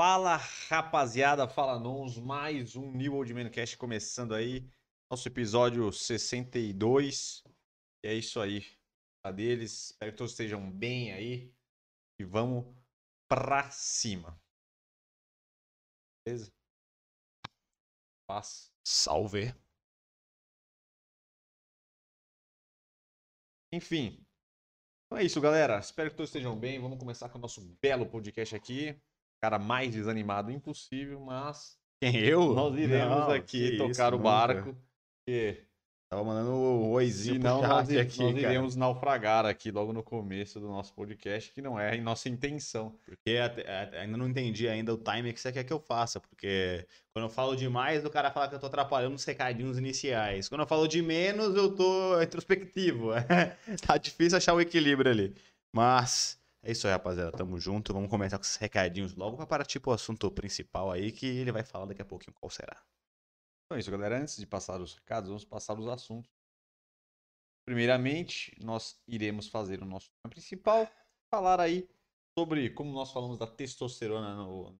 Fala rapaziada, fala nons, mais um New Old Man Cast começando aí, nosso episódio 62. E é isso aí, a deles, espero que todos estejam bem aí e vamos pra cima. Beleza? Paz. Salve. Enfim, então é isso, galera. Espero que todos estejam bem. Vamos começar com o nosso belo podcast aqui. Cara mais desanimado impossível, mas Quem eu? nós iremos Não, aqui que tocar isso, o barco. Porque Tava mandando o oizinho pro nós, aqui, nós cara. iremos naufragar aqui logo no começo do nosso podcast, que não é a nossa intenção. Porque até- até- ainda não entendi ainda o time que você quer que eu faça. Porque quando eu falo demais, o cara fala que eu tô atrapalhando os recadinhos iniciais. Quando eu falo de menos, eu tô introspectivo. tá difícil achar o equilíbrio ali. Mas é isso aí, rapaziada. Tamo junto. Vamos começar com esses recadinhos logo pra partir pro assunto principal aí, que ele vai falar daqui a pouquinho qual será. Então é isso, galera. Antes de passar os recados, vamos passar os assuntos. Primeiramente, nós iremos fazer o nosso tema principal, falar aí sobre como nós falamos da testosterona no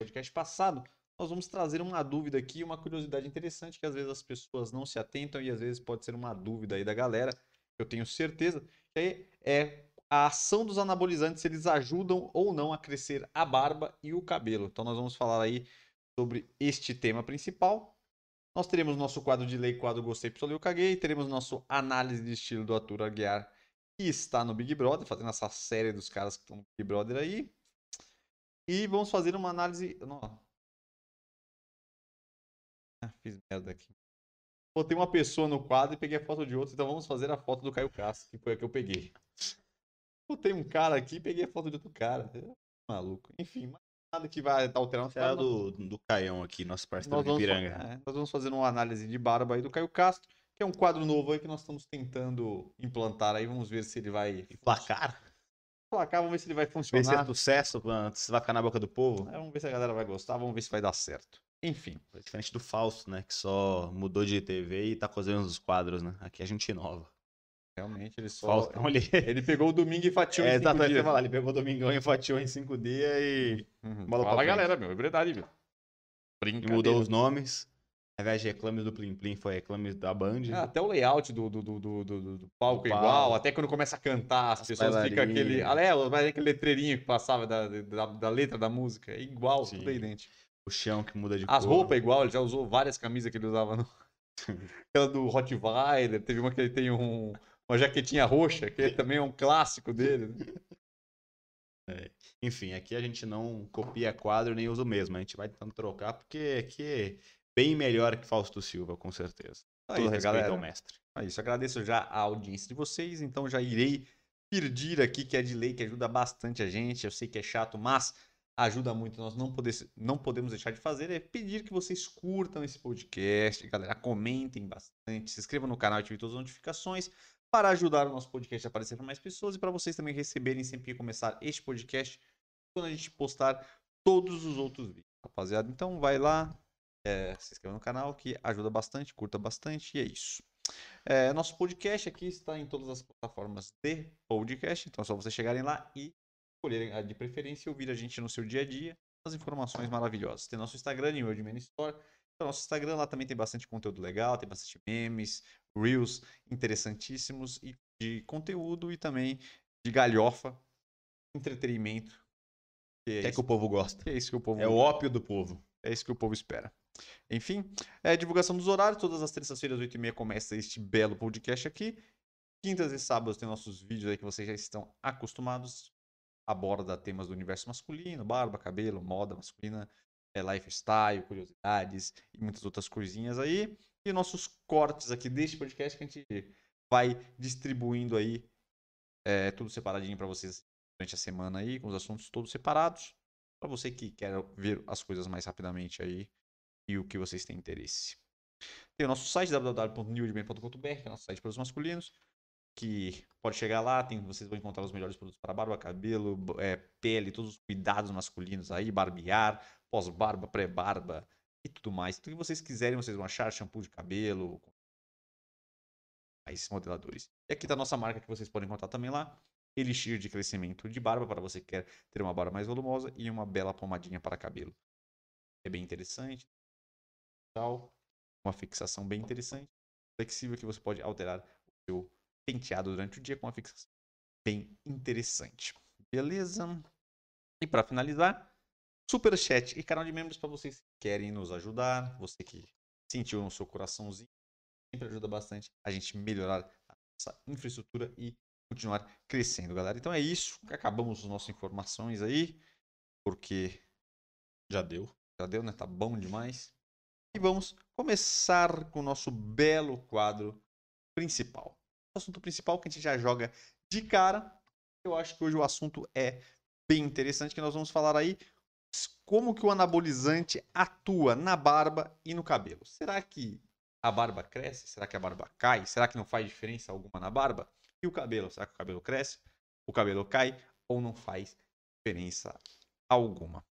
podcast passado. Nós vamos trazer uma dúvida aqui, uma curiosidade interessante que às vezes as pessoas não se atentam e às vezes pode ser uma dúvida aí da galera. Eu tenho certeza que é a ação dos anabolizantes, se eles ajudam ou não a crescer a barba e o cabelo. Então nós vamos falar aí sobre este tema principal. Nós teremos nosso quadro de lei, quadro Gostei, Pistolei, Caguei. Teremos nosso análise de estilo do Arthur Aguiar, que está no Big Brother, fazendo essa série dos caras que estão no Big Brother aí. E vamos fazer uma análise. Não. Ah, fiz merda aqui. Botei uma pessoa no quadro e peguei a foto de outro, então vamos fazer a foto do Caio Castro, que foi a que eu peguei. Botei um cara aqui peguei a foto de outro cara. Maluco. Enfim, mas nada que vai alterar. Será é do, do Caião aqui, nosso parceiro Nós de vamos, é, nós vamos fazer uma análise de barba aí do Caio Castro, que é um quadro novo aí que nós estamos tentando implantar aí. Vamos ver se ele vai Placar? placar, vamos ver se ele vai Ver se funcionar. é sucesso, se vai ficar na boca do povo. É, vamos ver se a galera vai gostar, vamos ver se vai dar certo. Enfim, Diferente do Fausto, né? Que só mudou de TV e tá cozinhando os quadros, né? Aqui a gente inova. Realmente ele só. Ele... Ele pegou o domingo e fatiou É, em cinco dias. falar, ele pegou o Domingão e fatiou em cinco dias e, Uhum. Bola Fala frente. galera, meu, é verdade, meu. e mudou os nomes. Ao invés de reclames do Plim Plim, foi reclames da Band. Ah, até o layout do, do, do, do, do- palco é igual, até quando começa a cantar, as, As pessoas ficam aquele. Ah, é, vai aquele letreirinho que passava da, da, da letra da música. É igual, Sim. tudo é idêntico. O chão que muda de As cor. roupas é igual, ele já usou várias camisas que ele usava no. Aquela do Rottweiler, teve uma que ele tem um, uma jaquetinha roxa, que também é um clássico dele. né? Enfim, aqui a gente não copia quadro nem usa o mesmo. A gente vai tentando trocar porque aqui é bem melhor que Fausto Silva, com certeza. É Todo isso, respeito galera. ao mestre. É isso, agradeço já a audiência de vocês, então já irei pedir aqui que é de lei, que ajuda bastante a gente. Eu sei que é chato, mas ajuda muito. Nós não, poder, não podemos deixar de fazer é pedir que vocês curtam esse podcast, galera, comentem bastante, se inscrevam no canal e ativem todas as notificações para ajudar o nosso podcast a aparecer para mais pessoas e para vocês também receberem sempre que começar este podcast quando a gente postar todos os outros vídeos, rapaziada. Então vai lá, é, se inscreva no canal que ajuda bastante, curta bastante e é isso. É, nosso podcast aqui está em todas as plataformas de podcast, então é só vocês chegarem lá e escolherem a de preferência e ouvir a gente no seu dia a dia, as informações maravilhosas. Tem nosso Instagram, New World Man Store. Então, nosso Instagram lá também tem bastante conteúdo legal, tem bastante memes, reels interessantíssimos e de conteúdo e também de galhofa, entretenimento. Que é, Que é que o povo gosta. que é isso que o povo É o ópio do povo. é isso que o povo espera. Enfim, é, divulgação dos horários. Todas as terças-feiras, 8h30, começa este belo podcast aqui. Quintas e sábados tem nossos vídeos aí que vocês já estão acostumados. Aborda temas do universo masculino, barba, cabelo, moda masculina, é, lifestyle, curiosidades e muitas outras coisinhas aí. E nossos cortes aqui deste podcast que a gente vai distribuindo aí é, tudo separadinho para vocês durante a semana aí, com os assuntos todos separados. Para você que quer ver as coisas mais rapidamente aí e o que vocês têm interesse. Tem o nosso site www.newdman.com.br, que é o nosso site para os masculinos, que pode chegar lá, tem, vocês vão encontrar os melhores produtos para barba, cabelo, é, pele, todos os cuidados masculinos aí, barbear, pós-barba, pré-barba e tudo mais. Tudo que vocês quiserem, vocês vão achar, shampoo de cabelo, esses modeladores. E aqui tá a nossa marca que vocês podem encontrar também lá, elixir de crescimento de barba para você que quer ter uma barba mais volumosa e uma bela pomadinha para cabelo. É bem interessante. Uma fixação bem interessante. Flexível que você pode alterar o seu penteado durante o dia com uma fixação bem interessante. Beleza? E para finalizar, super chat e canal de membros para vocês que querem nos ajudar, você que sentiu no seu coraçãozinho, sempre ajuda bastante a gente melhorar a nossa infraestrutura e continuar crescendo, galera. Então é isso, acabamos as nossas informações aí, porque já deu, já deu, né? Tá bom demais. E vamos começar com o nosso belo quadro principal. O assunto principal que a gente já joga de cara. Eu acho que hoje o assunto é bem interessante que nós vamos falar aí como que o anabolizante atua na barba e no cabelo. Será que a barba cresce? Será que a barba cai? Será que não faz diferença alguma na barba? E o cabelo? Será que o cabelo cresce? O cabelo cai ou não faz diferença alguma?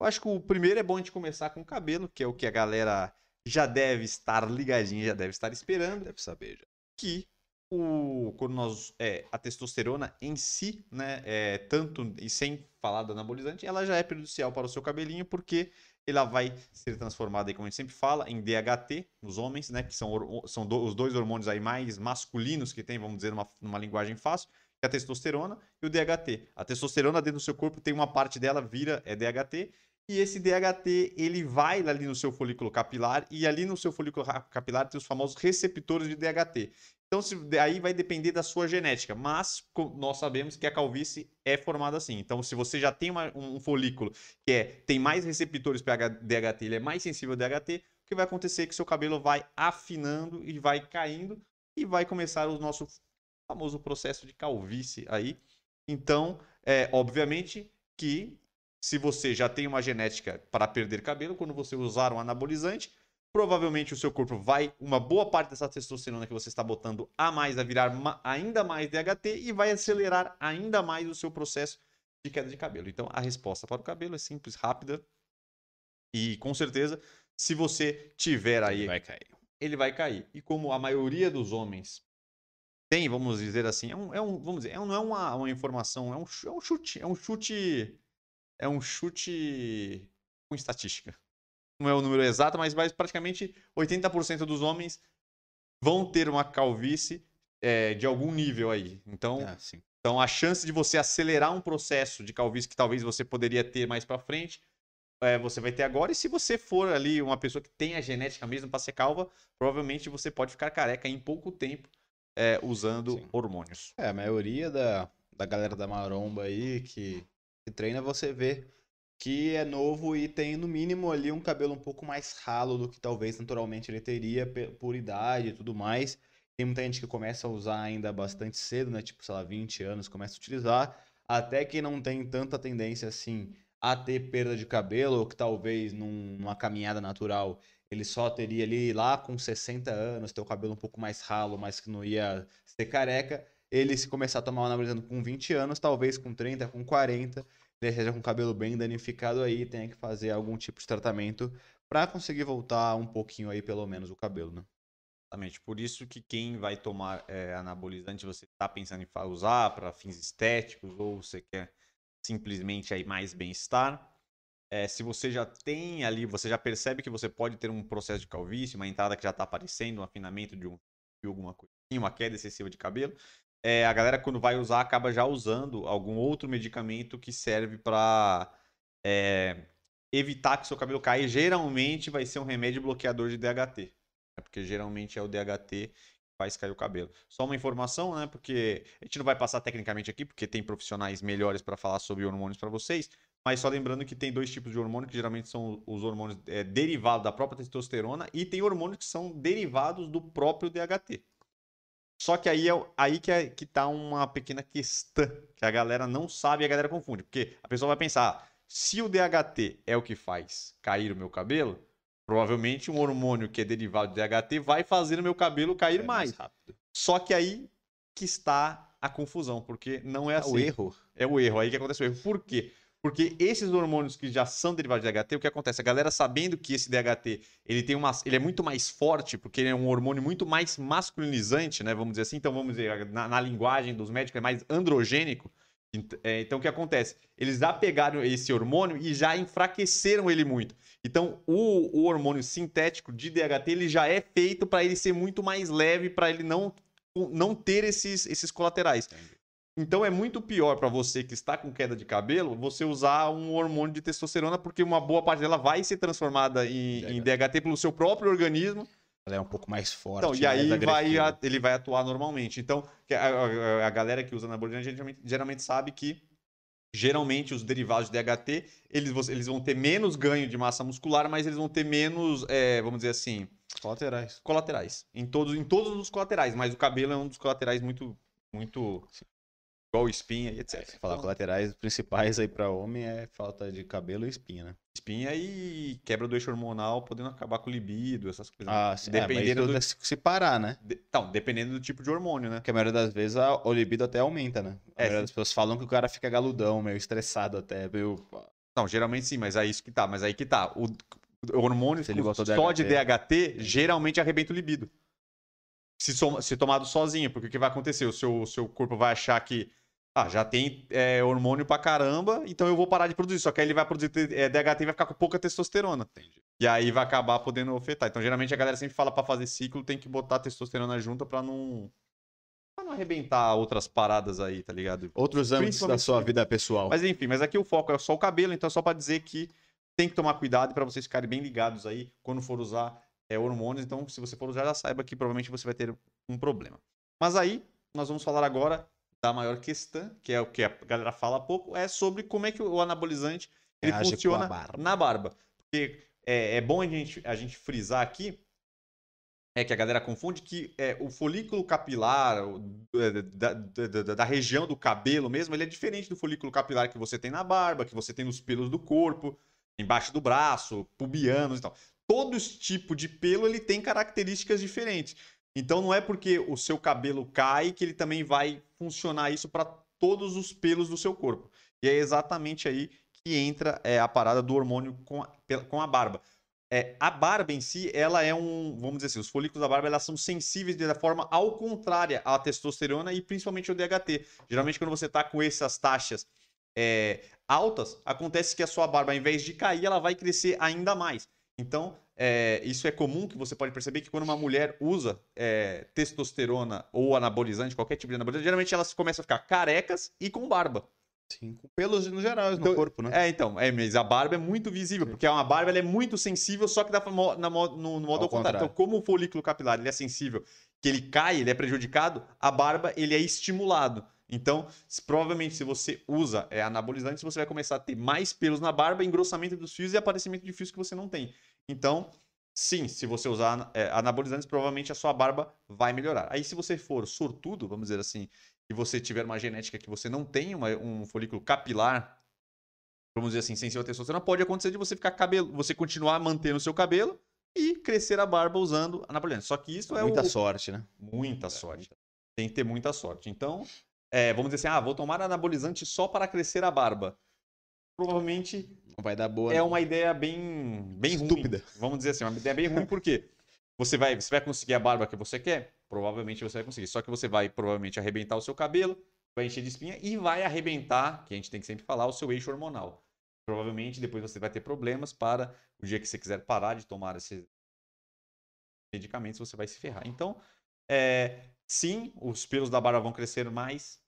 Eu acho que o primeiro é bom a gente começar com o cabelo, que é o que a galera já deve estar ligadinha, já deve estar esperando. Deve saber já. Que o, quando nós, é, a testosterona em si, né, é, tanto e sem falar do anabolizante, ela já é prejudicial para o seu cabelinho, porque ela vai ser transformada, como a gente sempre fala, em DHT, nos homens, né, que são, são do, os dois hormônios aí mais masculinos que tem, vamos dizer, numa, numa linguagem fácil, que é a testosterona e o DHT. A testosterona dentro do seu corpo tem uma parte dela vira é DHT e esse DHT ele vai ali no seu folículo capilar e ali no seu folículo capilar tem os famosos receptores de DHT. Então, se, aí vai depender da sua genética. Mas nós sabemos que a calvície é formada assim. Então, se você já tem uma, um folículo que é, tem mais receptores para DHT, ele é mais sensível ao DHT, o que vai acontecer é que seu cabelo vai afinando e vai caindo e vai começar o nosso famoso processo de calvície aí. Então, é, obviamente que se você já tem uma genética para perder cabelo, quando você usar um anabolizante, provavelmente o seu corpo vai, uma boa parte dessa testosterona que você está botando a mais, a virar ainda mais DHT e vai acelerar ainda mais o seu processo de queda de cabelo. Então, a resposta para o cabelo é simples, rápida e com certeza, se você tiver aí, ele vai cair. Ele vai cair. E como a maioria dos homens tem, vamos dizer assim, é um, é um vamos dizer, é um, não é uma, uma informação, é um, é um chute, é um chute, é um chute com estatística não é o número exato, mas praticamente 80% dos homens vão ter uma calvície é, de algum nível aí. Então, ah, então, a chance de você acelerar um processo de calvície que talvez você poderia ter mais para frente, é, você vai ter agora. E se você for ali uma pessoa que tem a genética mesmo para ser calva, provavelmente você pode ficar careca em pouco tempo é, usando Sim. hormônios. É, a maioria da, da galera da maromba aí que, que treina, você vê que é novo e tem no mínimo ali um cabelo um pouco mais ralo do que talvez naturalmente ele teria por idade e tudo mais. Tem muita gente que começa a usar ainda bastante cedo, né? Tipo, sei lá, 20 anos, começa a utilizar. Até que não tem tanta tendência assim a ter perda de cabelo, ou que talvez num, numa caminhada natural ele só teria ali lá com 60 anos, ter o cabelo um pouco mais ralo, mas que não ia ser careca. Ele se começar a tomar o anabolizante com 20 anos, talvez com 30, com 40, ele esteja com o cabelo bem danificado aí, tenha que fazer algum tipo de tratamento para conseguir voltar um pouquinho aí, pelo menos, o cabelo, né? Exatamente. Por isso que quem vai tomar é, anabolizante, você está pensando em usar para fins estéticos ou você quer simplesmente aí mais bem-estar. É, se você já tem ali, você já percebe que você pode ter um processo de calvície, uma entrada que já está aparecendo, um afinamento de, um, alguma coisa, uma queda excessiva de cabelo, é, a galera, quando vai usar, acaba já usando algum outro medicamento que serve para é, evitar que seu cabelo caia. Geralmente vai ser um remédio bloqueador de DHT. Né? Porque geralmente é o DHT que faz cair o cabelo. Só uma informação, né? Porque a gente não vai passar tecnicamente aqui, porque tem profissionais melhores para falar sobre hormônios para vocês. Mas só lembrando que tem dois tipos de hormônio, que geralmente são os hormônios é, derivados da própria testosterona, e tem hormônios que são derivados do próprio DHT. Só que aí é aí que, é, que tá uma pequena questão que a galera não sabe e a galera confunde. Porque a pessoa vai pensar, se o DHT é o que faz cair o meu cabelo, provavelmente um hormônio que é derivado do DHT vai fazer o meu cabelo cair é mais. mais Só que aí que está a confusão, porque não é assim. É o erro. É o erro, aí que acontece o erro. Por quê? Porque esses hormônios que já são derivados de DHT, o que acontece? A galera sabendo que esse DHT ele tem uma, ele é muito mais forte, porque ele é um hormônio muito mais masculinizante, né? Vamos dizer assim. Então, vamos dizer, na, na linguagem dos médicos, é mais androgênico. É, então, o que acontece? Eles já pegaram esse hormônio e já enfraqueceram ele muito. Então, o, o hormônio sintético de DHT ele já é feito para ele ser muito mais leve, para ele não, não ter esses, esses colaterais. Entendi. Então, é muito pior para você que está com queda de cabelo você usar um hormônio de testosterona, porque uma boa parte dela vai ser transformada em, DHT. em DHT pelo seu próprio organismo ela é um pouco mais forte. Então, e aí vai, ele vai atuar normalmente. Então, a, a, a galera que usa anabolizante geralmente, geralmente sabe que geralmente os derivados de DHT, eles, eles vão ter menos ganho de massa muscular, mas eles vão ter menos, é, vamos dizer assim... Colaterais. Colaterais. Em todos, em todos os colaterais, mas o cabelo é um dos colaterais muito, muito igual espinha e etc. É, falar então, colaterais principais aí para homem é falta de cabelo e espinha, né? Espinha e quebra do eixo hormonal, podendo acabar com o libido, essas coisas. Ah, sim. Dependendo é, do... se parar, né? De... Então, dependendo do tipo de hormônio, né? Porque a maioria das vezes a... o libido até aumenta, né? A é, maioria das pessoas falam que o cara fica galudão, meio estressado até, meio... Não, geralmente sim, mas é isso que tá. Mas aí que tá. O, o hormônio só de DHT geralmente arrebenta o libido. Se, som... se tomado sozinho, porque o que vai acontecer? O seu, o seu corpo vai achar que ah, já tem é, hormônio pra caramba, então eu vou parar de produzir. Só que aí ele vai produzir é, DHT e vai ficar com pouca testosterona. Entendi. E aí vai acabar podendo afetar. Então, geralmente, a galera sempre fala pra fazer ciclo, tem que botar testosterona junto pra não. pra não arrebentar outras paradas aí, tá ligado? Outros âmbitos da sua vida pessoal. Mas enfim, mas aqui o foco é só o cabelo, então é só pra dizer que tem que tomar cuidado para vocês ficarem bem ligados aí quando for usar é, hormônios. Então, se você for usar, já saiba que provavelmente você vai ter um problema. Mas aí, nós vamos falar agora da maior questão, que é o que a galera fala há pouco, é sobre como é que o anabolizante ele funciona barba. na barba. Porque é, é, bom a gente, a gente frisar aqui é que a galera confunde que é, o folículo capilar é, da, da, da, região do cabelo mesmo, ele é diferente do folículo capilar que você tem na barba, que você tem nos pelos do corpo, embaixo do braço, pubianos e tal. Todo tipo de pelo ele tem características diferentes. Então não é porque o seu cabelo cai que ele também vai funcionar isso para todos os pelos do seu corpo. E é exatamente aí que entra é, a parada do hormônio com a, com a barba. É, a barba em si, ela é um, vamos dizer assim, os folículos da barba elas são sensíveis de forma ao contrária à testosterona e principalmente ao DHT. Geralmente quando você está com essas taxas é, altas, acontece que a sua barba, ao invés de cair, ela vai crescer ainda mais. Então, é, isso é comum que você pode perceber que quando uma mulher usa é, testosterona ou anabolizante, qualquer tipo de anabolizante, geralmente elas começam a ficar carecas e com barba. Sim, com pelos no geral então, no corpo, né? É, então, é, mas a barba é muito visível, Sim. porque é uma barba ela é muito sensível, só que dá na, no, no modo ao, ao contrário. Então, como o folículo capilar ele é sensível, que ele cai, ele é prejudicado, a barba ele é estimulado. Então, se, provavelmente, se você usa é, anabolizantes, você vai começar a ter mais pelos na barba, engrossamento dos fios e aparecimento de fios que você não tem. Então, sim, se você usar é, anabolizantes, provavelmente a sua barba vai melhorar. Aí, se você for sortudo, vamos dizer assim, e você tiver uma genética que você não tem uma, um folículo capilar, vamos dizer assim, sensível à testosterona, pode acontecer de você ficar cabelo, você continuar mantendo o seu cabelo e crescer a barba usando anabolizantes. Só que isso é muita o... sorte, né? Muita é, sorte. Tem que ter muita sorte. Então, é, vamos dizer assim, ah, vou tomar anabolizante só para crescer a barba. Provavelmente não vai dar boa. É não. uma ideia bem, bem estúpida. Ruim. Vamos dizer assim, uma ideia bem ruim, porque você vai, você vai conseguir a barba que você quer? Provavelmente você vai conseguir. Só que você vai provavelmente arrebentar o seu cabelo, vai encher de espinha e vai arrebentar, que a gente tem que sempre falar, o seu eixo hormonal. Provavelmente depois você vai ter problemas para o dia que você quiser parar de tomar esses medicamentos, você vai se ferrar. Então, é, sim, os pelos da barba vão crescer mais,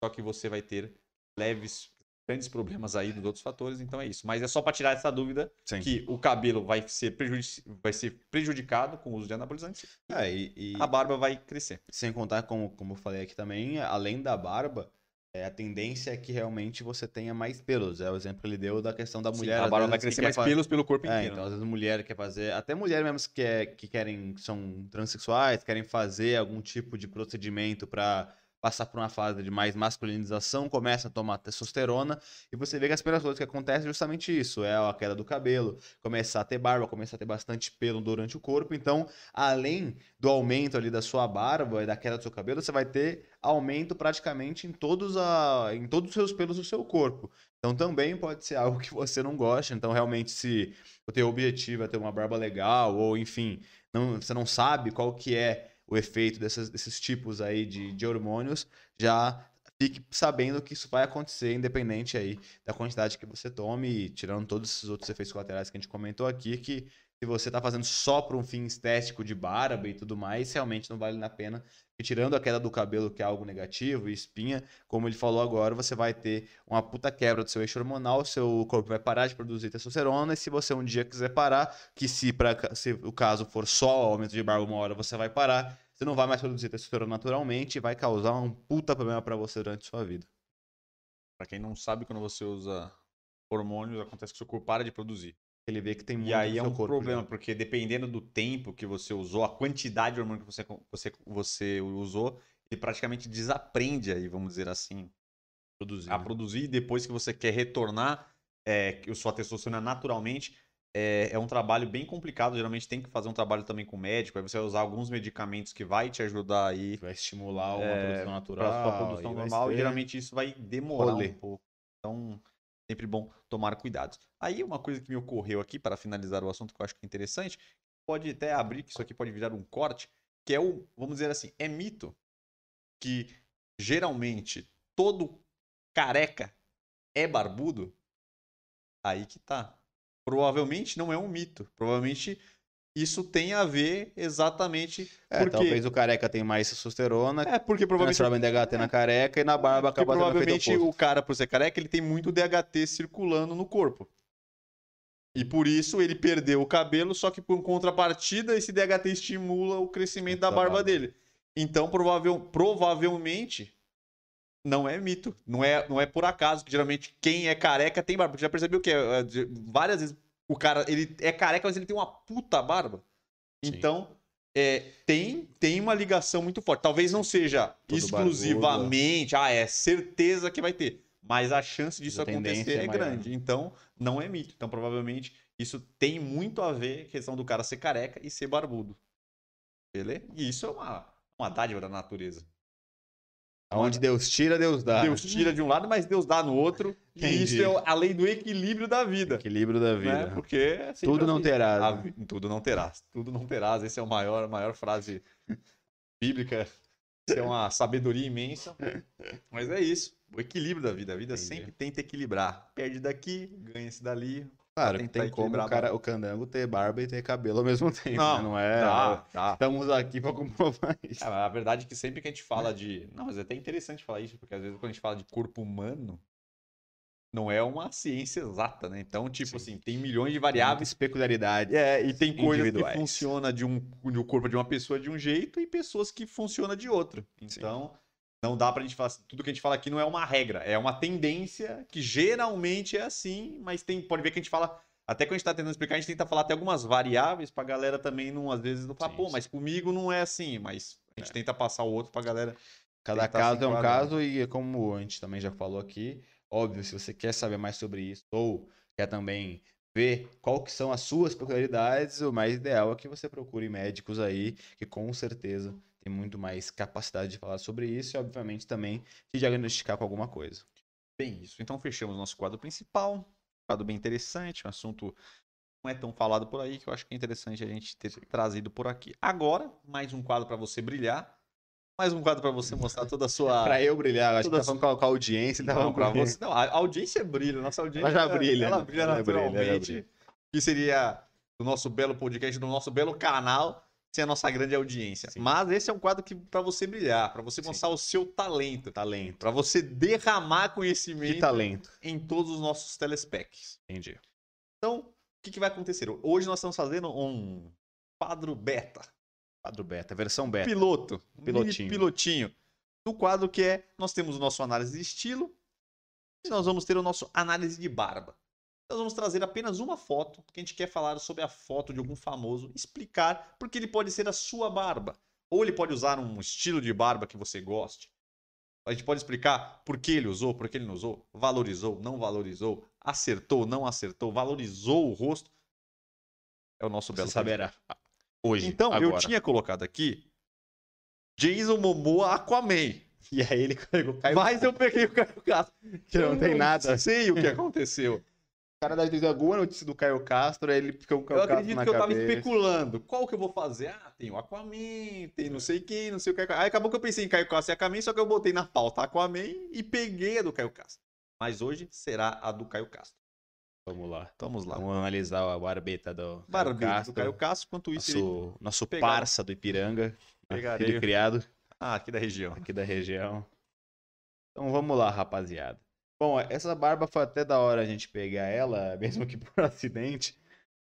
só que você vai ter leves grandes problemas aí dos outros fatores, então é isso. Mas é só para tirar essa dúvida Sim. que o cabelo vai ser, prejudici vai ser prejudicado com o uso de anabolizantes é, e, e, a barba vai crescer. Sem contar, como, como eu falei aqui também, além da barba, é, a tendência é que realmente você tenha mais pelos. É o exemplo que ele deu da questão da mulher. Sim, a barba vai crescer mais pelos pelo corpo é, inteiro. Então, às vezes, mulher quer fazer. Até mulher mesmo que, é, que querem, que são transexuais, querem fazer algum tipo de procedimento para passar por uma fase de mais masculinização, começa a tomar testosterona, e você vê que as primeiras coisas que acontecem é justamente isso, é a queda do cabelo, começar a ter barba, começar a ter bastante pelo durante o corpo, então, além do aumento ali da sua barba e da queda do seu cabelo, você vai ter aumento praticamente em todos, a, em todos os seus pelos do seu corpo. Então também pode ser algo que você não gosta, então realmente se o teu objetivo é ter uma barba legal, ou enfim, não, você não sabe qual que é o efeito dessas, desses tipos aí de, de hormônios, já fique sabendo que isso vai acontecer, independente aí da quantidade que você tome, e tirando todos esses outros efeitos colaterais que a gente comentou aqui, que se você está fazendo só para um fim estético de barba e tudo mais, realmente não vale a pena. Tirando a queda do cabelo, que é algo negativo, e espinha, como ele falou agora, você vai ter uma puta quebra do seu eixo hormonal, seu corpo vai parar de produzir testosterona, e se você um dia quiser parar, que se, pra, se o caso for só aumento de barba uma hora, você vai parar, você não vai mais produzir testosterona naturalmente e vai causar um puta problema para você durante a sua vida. Para quem não sabe, quando você usa hormônios, acontece que seu corpo para de produzir. Ele vê que tem muito E aí é um problema, já. porque dependendo do tempo que você usou, a quantidade de hormônio que você, você, você usou, ele praticamente desaprende aí, vamos dizer assim, produzir. a né? produzir. E depois que você quer retornar é, sua testosterona naturalmente, é, é, um trabalho bem complicado. Geralmente tem que fazer um trabalho também com o médico. Aí você vai usar alguns medicamentos que vai te ajudar aí. Vai estimular uma é, produção natural. Para sua produção normal. E geralmente isso vai demorar rolê. um pouco. Então, sempre bom tomar cuidado. Aí uma coisa que me ocorreu aqui para finalizar o assunto que eu acho que é interessante, pode até abrir que isso aqui pode virar um corte, que é o, vamos dizer assim, é mito que geralmente todo careca é barbudo. Aí que tá. Provavelmente não é um mito. Provavelmente isso tem a ver exatamente é, porque... talvez o careca tem mais testosterona, é porque provavelmente transforma em DHT na careca e na barba porque acaba provavelmente o cara por ser careca ele tem muito DHT circulando no corpo. E por isso ele perdeu o cabelo só que por contrapartida esse DHT estimula o crescimento da barba, barba. dele. Então provável, provavelmente não é mito não é não é por acaso que geralmente quem é careca tem barba. Você já percebeu que é, é várias vezes o cara, ele é careca, mas ele tem uma puta barba. Sim. Então, é, tem, tem uma ligação muito forte. Talvez não seja Todo exclusivamente, ah, é certeza que vai ter. Mas a chance disso a acontecer é, é grande. Então, não é mito. Então, provavelmente, isso tem muito a ver com a questão do cara ser careca e ser barbudo. Beleza? E isso é uma, uma dádiva da natureza. Onde Deus tira, Deus dá. Deus tira de um lado, mas Deus dá no outro. Entendi. E isso é a lei do equilíbrio da vida. Equilíbrio da vida. Né? Porque é tudo não assim. terás. A... Né? Tudo não terás. Tudo não terás. Essa é a maior, maior frase bíblica. Isso é uma sabedoria imensa. Mas é isso. O equilíbrio da vida. A vida Entendi. sempre tenta equilibrar. Perde daqui, ganha-se dali. Claro, que tem como o, cara, o candango ter barba e ter cabelo ao mesmo tempo. Não, né? não é. Tá, tá. Estamos aqui para comprovar isso. É, a verdade é que sempre que a gente fala de. Não, mas é até interessante falar isso, porque às vezes quando a gente fala de corpo humano, não é uma ciência exata, né? Então, tipo Sim. assim, tem milhões de variáveis. peculiaridades. É, e tem coisas que funcionam de um, de um corpo de uma pessoa de um jeito e pessoas que funcionam de outro. Então. Sim. Não dá pra gente falar. Tudo que a gente fala aqui não é uma regra, é uma tendência que geralmente é assim, mas tem, pode ver que a gente fala. Até quando a gente tá tentando explicar, a gente tenta falar até algumas variáveis pra galera também não, às vezes, não falar, pô, mas comigo não é assim, mas a gente é. tenta passar o outro pra galera. Cada caso é um caso, e como a gente também já falou aqui, óbvio, se você quer saber mais sobre isso, ou quer também ver qual que são as suas peculiaridades, o mais ideal é que você procure médicos aí, que com certeza tem muito mais capacidade de falar sobre isso e, obviamente, também te diagnosticar com alguma coisa. Bem, isso. Então, fechamos nosso quadro principal. Um quadro bem interessante, um assunto não é tão falado por aí que eu acho que é interessante a gente ter trazido por aqui. Agora, mais um quadro para você brilhar. Mais um quadro para você mostrar toda a sua. para eu brilhar, acho que tá falando com a audiência. Tá não, pra você. Não, a audiência brilha, nossa audiência. Ela já brilha. Ela brilha ela naturalmente. Brilha, ela brilha. Que seria do nosso belo podcast, do nosso belo canal sem a nossa grande audiência. Sim. Mas esse é um quadro que para você brilhar, para você mostrar Sim. o seu talento, talento, para você derramar conhecimento que talento em todos os nossos telespecs. Entendi. Então, o que, que vai acontecer? Hoje nós estamos fazendo um quadro beta. Quadro beta, versão beta. Piloto. Pilotinho. pilotinho. No quadro que é, nós temos o nosso análise de estilo e nós vamos ter o nosso análise de barba nós vamos trazer apenas uma foto, porque a gente quer falar sobre a foto de algum famoso, explicar porque ele pode ser a sua barba. Ou ele pode usar um estilo de barba que você goste. A gente pode explicar por que ele usou, por que ele não usou, valorizou, não valorizou, acertou, não acertou, valorizou o rosto. É o nosso Você belo saberá. Hoje. Então, eu agora. tinha colocado aqui Jason Momoa Aquaman. E aí ele Caio Mas eu peguei o Caio Castro. que não Eu tem nada. sei o que aconteceu. O cara deve ter alguma notícia do Caio Castro, aí ele ficou com o Caio Eu Castro acredito na que eu tava especulando. Qual que eu vou fazer? Ah, tem o Aquaman, tem não sei quem, não sei o que. Aí acabou que eu pensei em Caio Castro e Aquaman, só que eu botei na pauta Aquaman e peguei a do Caio Castro. Mas hoje será a do Caio Castro. Vamos lá. Vamos lá. Vamos analisar a barbeta do Barbeta do Castro, Caio Castro, quanto isso ele... nosso, nosso parça do Ipiranga, Pegaria. filho criado Ah, aqui da região. aqui da região. Então vamos lá, rapaziada. Bom, essa barba foi até da hora a gente pegar ela, mesmo que por acidente,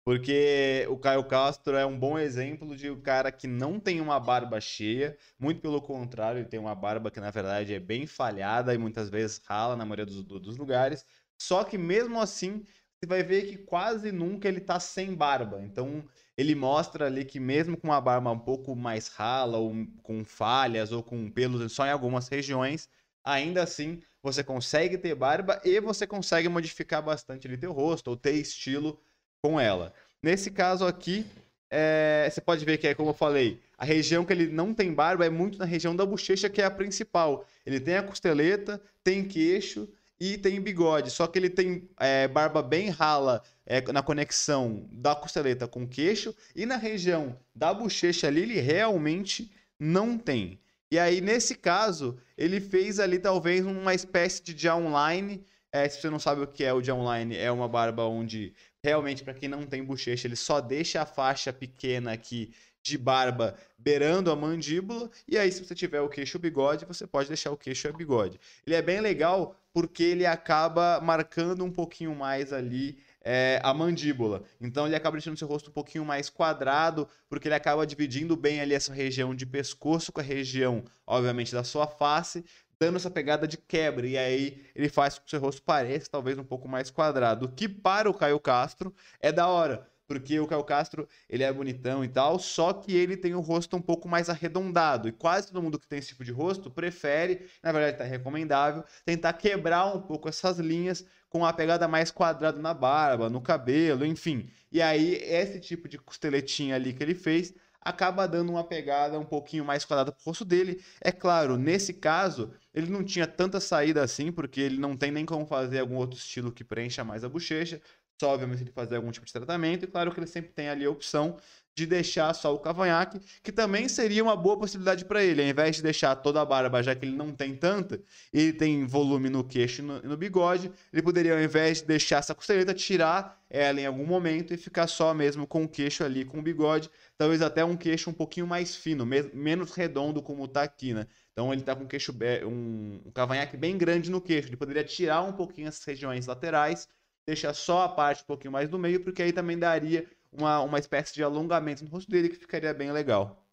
porque o Caio Castro é um bom exemplo de um cara que não tem uma barba cheia, muito pelo contrário, ele tem uma barba que na verdade é bem falhada e muitas vezes rala na maioria dos, dos lugares. Só que mesmo assim, você vai ver que quase nunca ele tá sem barba. Então, ele mostra ali que mesmo com uma barba um pouco mais rala, ou com falhas, ou com pelos só em algumas regiões, ainda assim você consegue ter barba e você consegue modificar bastante ali teu rosto, ou ter estilo com ela. Nesse caso aqui, é, você pode ver que é como eu falei, a região que ele não tem barba é muito na região da bochecha, que é a principal. Ele tem a costeleta, tem queixo e tem bigode. Só que ele tem é, barba bem rala é, na conexão da costeleta com o queixo e na região da bochecha ali ele realmente não tem. E aí, nesse caso, ele fez ali talvez uma espécie de dia online. É, se você não sabe o que é o dia online, é uma barba onde realmente, para quem não tem bochecha, ele só deixa a faixa pequena aqui de barba beirando a mandíbula. E aí, se você tiver o queixo o bigode, você pode deixar o queixo e o bigode. Ele é bem legal porque ele acaba marcando um pouquinho mais ali é, a mandíbula. Então ele acaba deixando seu rosto um pouquinho mais quadrado, porque ele acaba dividindo bem ali essa região de pescoço com a região, obviamente, da sua face, dando essa pegada de quebra. E aí ele faz com que o seu rosto pareça talvez um pouco mais quadrado. O que para o Caio Castro é da hora. Porque o Caio Castro, ele é bonitão e tal, só que ele tem o rosto um pouco mais arredondado. E quase todo mundo que tem esse tipo de rosto prefere, na verdade tá recomendável, tentar quebrar um pouco essas linhas com a pegada mais quadrada na barba, no cabelo, enfim. E aí, esse tipo de costeletinha ali que ele fez acaba dando uma pegada um pouquinho mais quadrada pro rosto dele. É claro, nesse caso, ele não tinha tanta saída assim, porque ele não tem nem como fazer algum outro estilo que preencha mais a bochecha. Só, obviamente, ele fazer algum tipo de tratamento. E claro que ele sempre tem ali a opção de deixar só o cavanhaque, que também seria uma boa possibilidade para ele. Ao invés de deixar toda a barba, já que ele não tem tanta, ele tem volume no queixo e no, no bigode, ele poderia, ao invés de deixar essa costeleta, tirar ela em algum momento e ficar só mesmo com o queixo ali, com o bigode. Talvez até um queixo um pouquinho mais fino, me- menos redondo como tá aqui, né? Então ele tá com queixo, um, um cavanhaque bem grande no queixo. Ele poderia tirar um pouquinho essas regiões laterais, deixar só a parte um pouquinho mais do meio, porque aí também daria uma, uma espécie de alongamento no rosto dele que ficaria bem legal.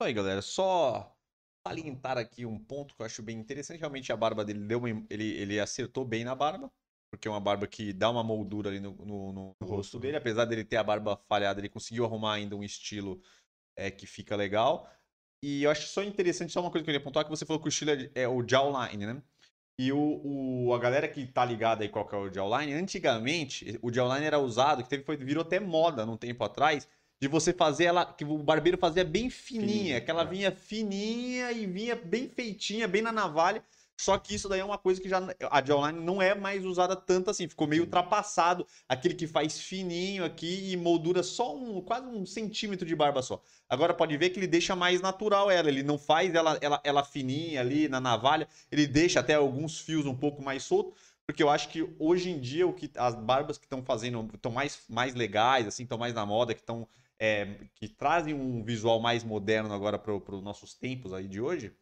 Aí, galera, só salientar aqui um ponto que eu acho bem interessante. Realmente a barba dele deu uma, ele, ele acertou bem na barba, porque é uma barba que dá uma moldura ali no, no- no rosto rosto, dele. Apesar dele ter a barba falhada, ele conseguiu arrumar ainda um estilo é, que fica legal. E eu acho só interessante, só uma coisa que eu queria pontuar, que você falou que o estilo é, é o jawline, né? E o, o- a galera que tá ligada aí qual que é o jawline, antigamente o jawline era usado, que teve, foi, virou até moda num tempo atrás, de você fazer ela, que o barbeiro fazia bem fininha, Fininha, que ela é. vinha fininha e vinha bem feitinha, bem na navalha. Só que isso daí é uma coisa que já a jawline não é mais usada tanto assim, ficou meio ultrapassado, aquele que faz fininho aqui e moldura só um, quase um centímetro de barba só. Agora pode ver que ele deixa mais natural ela, ele não faz ela, ela, ela fininha ali na navalha, ele deixa até alguns fios um pouco mais soltos, porque eu acho que hoje em dia o que as barbas que estão fazendo estão mais, mais legais, assim, estão mais na moda, que estão que trazem um visual mais moderno agora para os nossos tempos aí de hoje,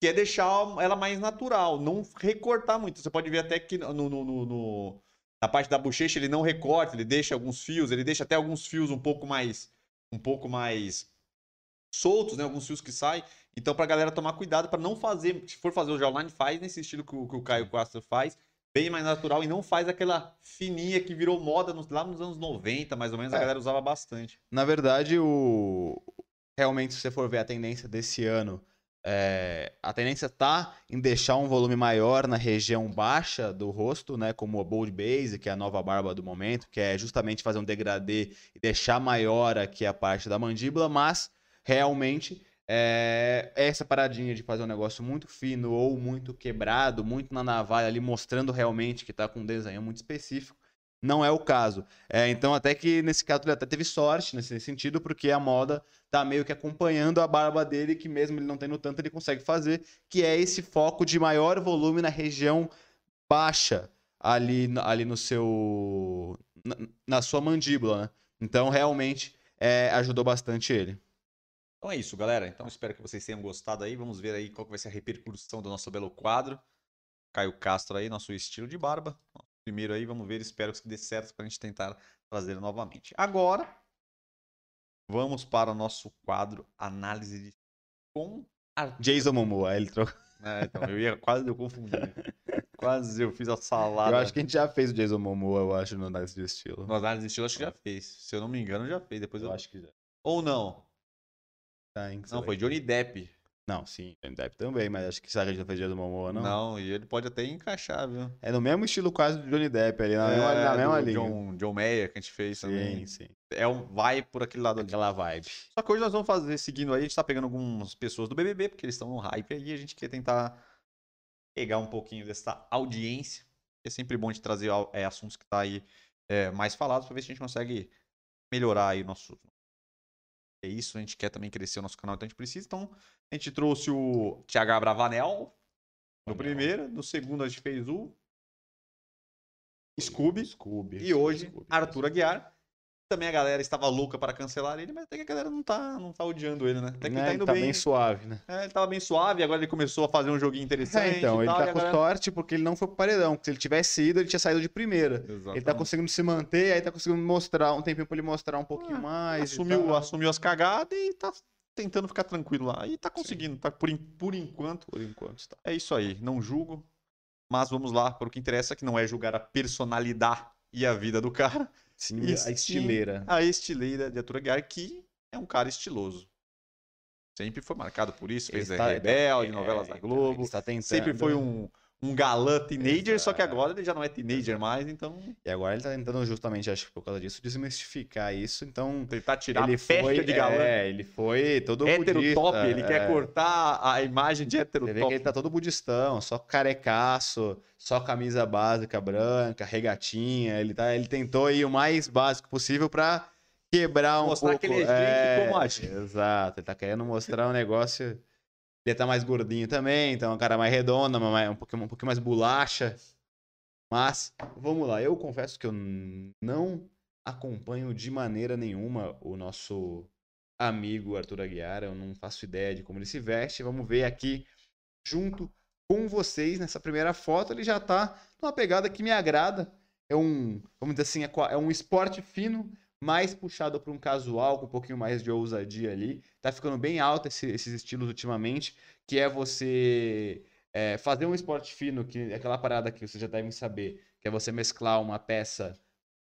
que é deixar ela mais natural, não recortar muito. Você pode ver até que no, no- no- na parte da bochecha ele não recorta, ele deixa alguns fios, ele deixa até alguns fios um pouco mais um pouco mais soltos, né? Alguns fios que saem. Então, pra galera tomar cuidado para não fazer, se for fazer o jawline, faz nesse estilo que o, que o Caio Castro faz, bem mais natural e não faz aquela fininha que virou moda nos- lá nos anos 90, mais ou menos, a É. galera usava bastante. Na verdade, o realmente, se você for ver a tendência desse ano, é, a tendência tá em deixar um volume maior na região baixa do rosto, né, como a Bold Base, que é a nova barba do momento, que é justamente fazer um degradê e deixar maior aqui a parte da mandíbula, mas realmente é, essa paradinha de fazer um negócio muito fino ou muito quebrado, muito na navalha ali, mostrando realmente que está com um desenho muito específico, não é o caso. É, então, até que nesse caso ele até teve sorte nesse sentido, porque a moda tá meio que acompanhando a barba dele, que mesmo ele não tendo tanto, ele consegue fazer, que é esse foco de maior volume na região baixa ali, ali no seu. na, na sua mandíbula, né? Então, realmente, é, ajudou bastante ele. Então é isso, galera. Então espero que vocês tenham gostado aí. Vamos ver aí qual vai ser a repercussão do nosso belo quadro. Caio Castro aí, nosso estilo de barba. Primeiro aí, vamos ver. Espero que dê certo para a gente tentar trazer novamente. Agora, vamos para o nosso quadro Análise de com Jason Momoa, ele trocou. É, então, eu ia quase eu confundi. quase eu fiz a salada. Eu acho que a gente já fez o Jason Momoa, eu acho, no análise de estilo. No análise de estilo, acho que já fez. Se eu não me engano, já fez. Depois eu, eu acho que já. Ou não? Thanks, Não, foi Johnny Depp. Não, sim, Johnny Depp também, mas acho que será que a gente não fez Jason Momoa, não? Não, e ele pode até encaixar, viu? É no mesmo estilo quase do Johnny Depp ali, na mesma, na mesma linha. John, John Mayer que a gente fez também. Sim, sim. É um, vai por aquele lado ali. Aquela vibe. Só que hoje nós vamos fazer, seguindo aí, a gente tá pegando algumas pessoas do BBB, porque eles estão no hype aí, a gente quer tentar pegar um pouquinho dessa audiência. É sempre bom de trazer é, assuntos que tá aí é, mais falados, pra ver se a gente consegue melhorar aí o nosso... É isso, a gente quer também crescer o nosso canal, então a gente precisa. Então, a gente trouxe o Thiago Bravanel no primeiro, no segundo a gente fez o Scooby. Scooby. E hoje, Scooby. Arthur Aguiar. Também a galera estava louca para cancelar ele, mas até que a galera não tá, não tá odiando ele, né? Até que Né, ele tá ele indo tá bem. bem suave, né? É, ele tava bem suave, agora ele começou a fazer um joguinho interessante. É, então, ele tal, tá com galera- sorte porque ele não foi pro paredão. Se ele tivesse ido, ele tinha saído de primeira. Ele tá Exatamente. conseguindo se manter, aí tá conseguindo mostrar um tempinho pra ele mostrar um pouquinho Ah, mais. e assumiu, assumiu as cagadas e tá tentando ficar tranquilo lá. E tá conseguindo, tá por, por enquanto. Por enquanto, tá. É isso aí, não julgo. Mas vamos lá para o que interessa, que não é julgar a personalidade e a vida do cara. Sim, a estileira. A estileira de Arthur Aguiar, que é um cara estiloso. Sempre foi marcado por isso, fez Ele é, tá- Rebelde, é, novelas da então, Globo. está tentando. Sempre foi um, um galã teenager, só que Exato. agora ele já não é teenager mais, então E agora ele tá tentando justamente, acho que por causa disso, desmistificar isso. Então, tentar tirar ele a festa foi, de galã. é, ele foi todo hétero budista, top, ele quer é. cortar a imagem de hétero Você vê top. que ele tá todo budistão, só carecaço, só camisa básica branca, regatinha. Ele, tá, ele tentou ir o mais básico possível pra quebrar um Mostrar pouco. que ele é gente como a gente. Exato, ele tá querendo mostrar um negócio. Ele tá mais gordinho também, então é um cara mais redondo, mais- um pouquinho, um pouquinho mais bolacha. Mas, vamos lá, eu confesso que eu não acompanho de maneira nenhuma o nosso amigo Arthur Aguiar, eu não faço ideia de como ele se veste. Vamos ver aqui junto com vocês nessa primeira foto, ele já tá numa pegada que me agrada. É um, vamos dizer assim, é é um esporte fino, mais puxado para um casual, com um pouquinho mais de ousadia ali. Tá ficando bem alto esse- esses estilos ultimamente, que é você é, fazer um esporte fino, que é aquela parada que vocês já devem saber, que é você mesclar uma peça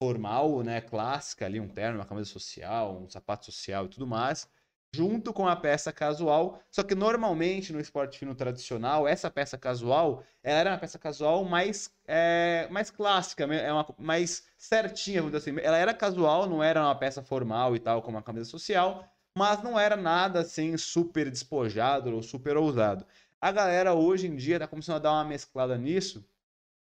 formal, né, clássica ali, um terno, uma camisa social, um sapato social e tudo mais, junto com a peça casual. Só que normalmente no esporte fino tradicional, essa peça casual, ela era uma peça casual mais, é, mais clássica, é uma, mais certinha, assim. Ela era casual, não era uma peça formal e tal, como a camisa social, mas não era nada assim super despojado ou super ousado. A galera hoje em dia tá começando a dar uma mesclada nisso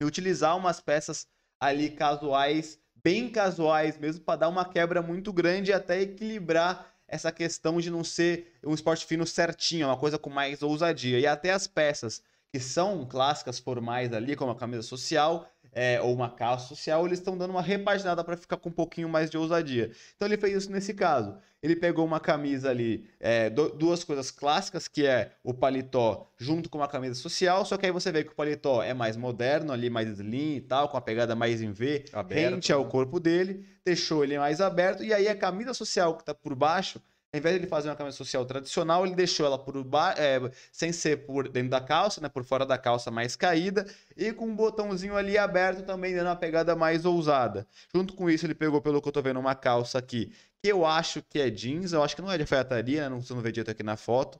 e utilizar umas peças ali casuais, bem casuais mesmo, para dar uma quebra muito grande e até equilibrar essa questão de não ser um esporte fino certinho, uma coisa com mais ousadia. E até as peças que são clássicas formais ali, como a camisa social é, ou uma calça social, eles estão dando uma repaginada para ficar com um pouquinho mais de ousadia. Então ele fez isso nesse caso. Ele pegou uma camisa ali, é, du- duas coisas clássicas, que é o paletó junto com uma camisa social, só que aí você vê que o paletó é mais moderno, ali mais slim e tal, com a pegada mais em V, Aberto, rente ao né? corpo dele, deixou ele mais aberto, e aí a camisa social que tá por baixo, ao invés de ele fazer uma camisa social tradicional, ele deixou ela por ba... é, sem ser por dentro da calça, né, por fora da calça mais caída, e com um botãozinho ali aberto também, dando uma pegada mais ousada. Junto com isso, ele pegou, pelo que eu tô vendo, uma calça aqui, que eu acho que é jeans, eu acho que não é de alfaiataria, né, não, você não vê dito aqui na foto,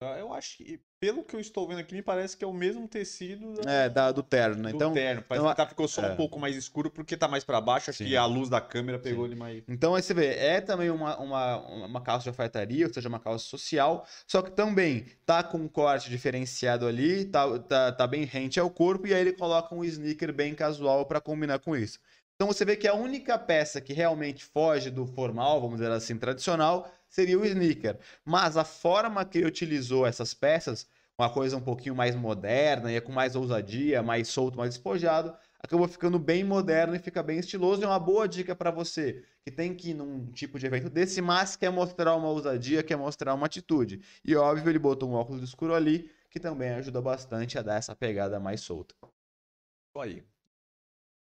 Eu acho que, pelo que eu estou vendo aqui, me parece que é o mesmo tecido da- É, da, do terno, né? do Então, terno. Parece então, que tá, ficou só é. um pouco mais escuro porque tá mais pra baixo. Acho Sim. que a luz da câmera pegou Sim. ele mais. Então aí você vê, é também uma, uma, uma calça de alfaiataria, ou seja, uma calça social, só que também tá com um corte diferenciado ali, tá, tá, tá bem rente ao corpo, e aí ele coloca um sneaker bem casual para combinar com isso. Então você vê que a única peça que realmente foge do formal, vamos dizer assim, tradicional, seria o sneaker. Mas a forma que ele utilizou essas peças, uma coisa um pouquinho mais moderna, e com mais ousadia, mais solto, mais despojado, acabou ficando bem moderno e fica bem estiloso. E é uma boa dica para você que tem que ir num tipo de evento desse, mas quer mostrar uma ousadia, quer mostrar uma atitude. E óbvio, ele botou um óculos escuro ali, que também ajuda bastante a dar essa pegada mais solta. Isso aí.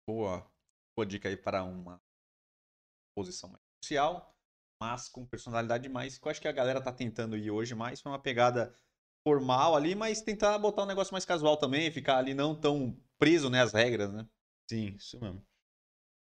Boa, boa dica aí para uma posição mais social, mas com personalidade mais. Que eu acho que a galera tá tentando ir hoje mais pra uma pegada formal ali, mas tentar botar um negócio mais casual também, ficar ali não tão preso né, às regras, né? Sim, isso mesmo.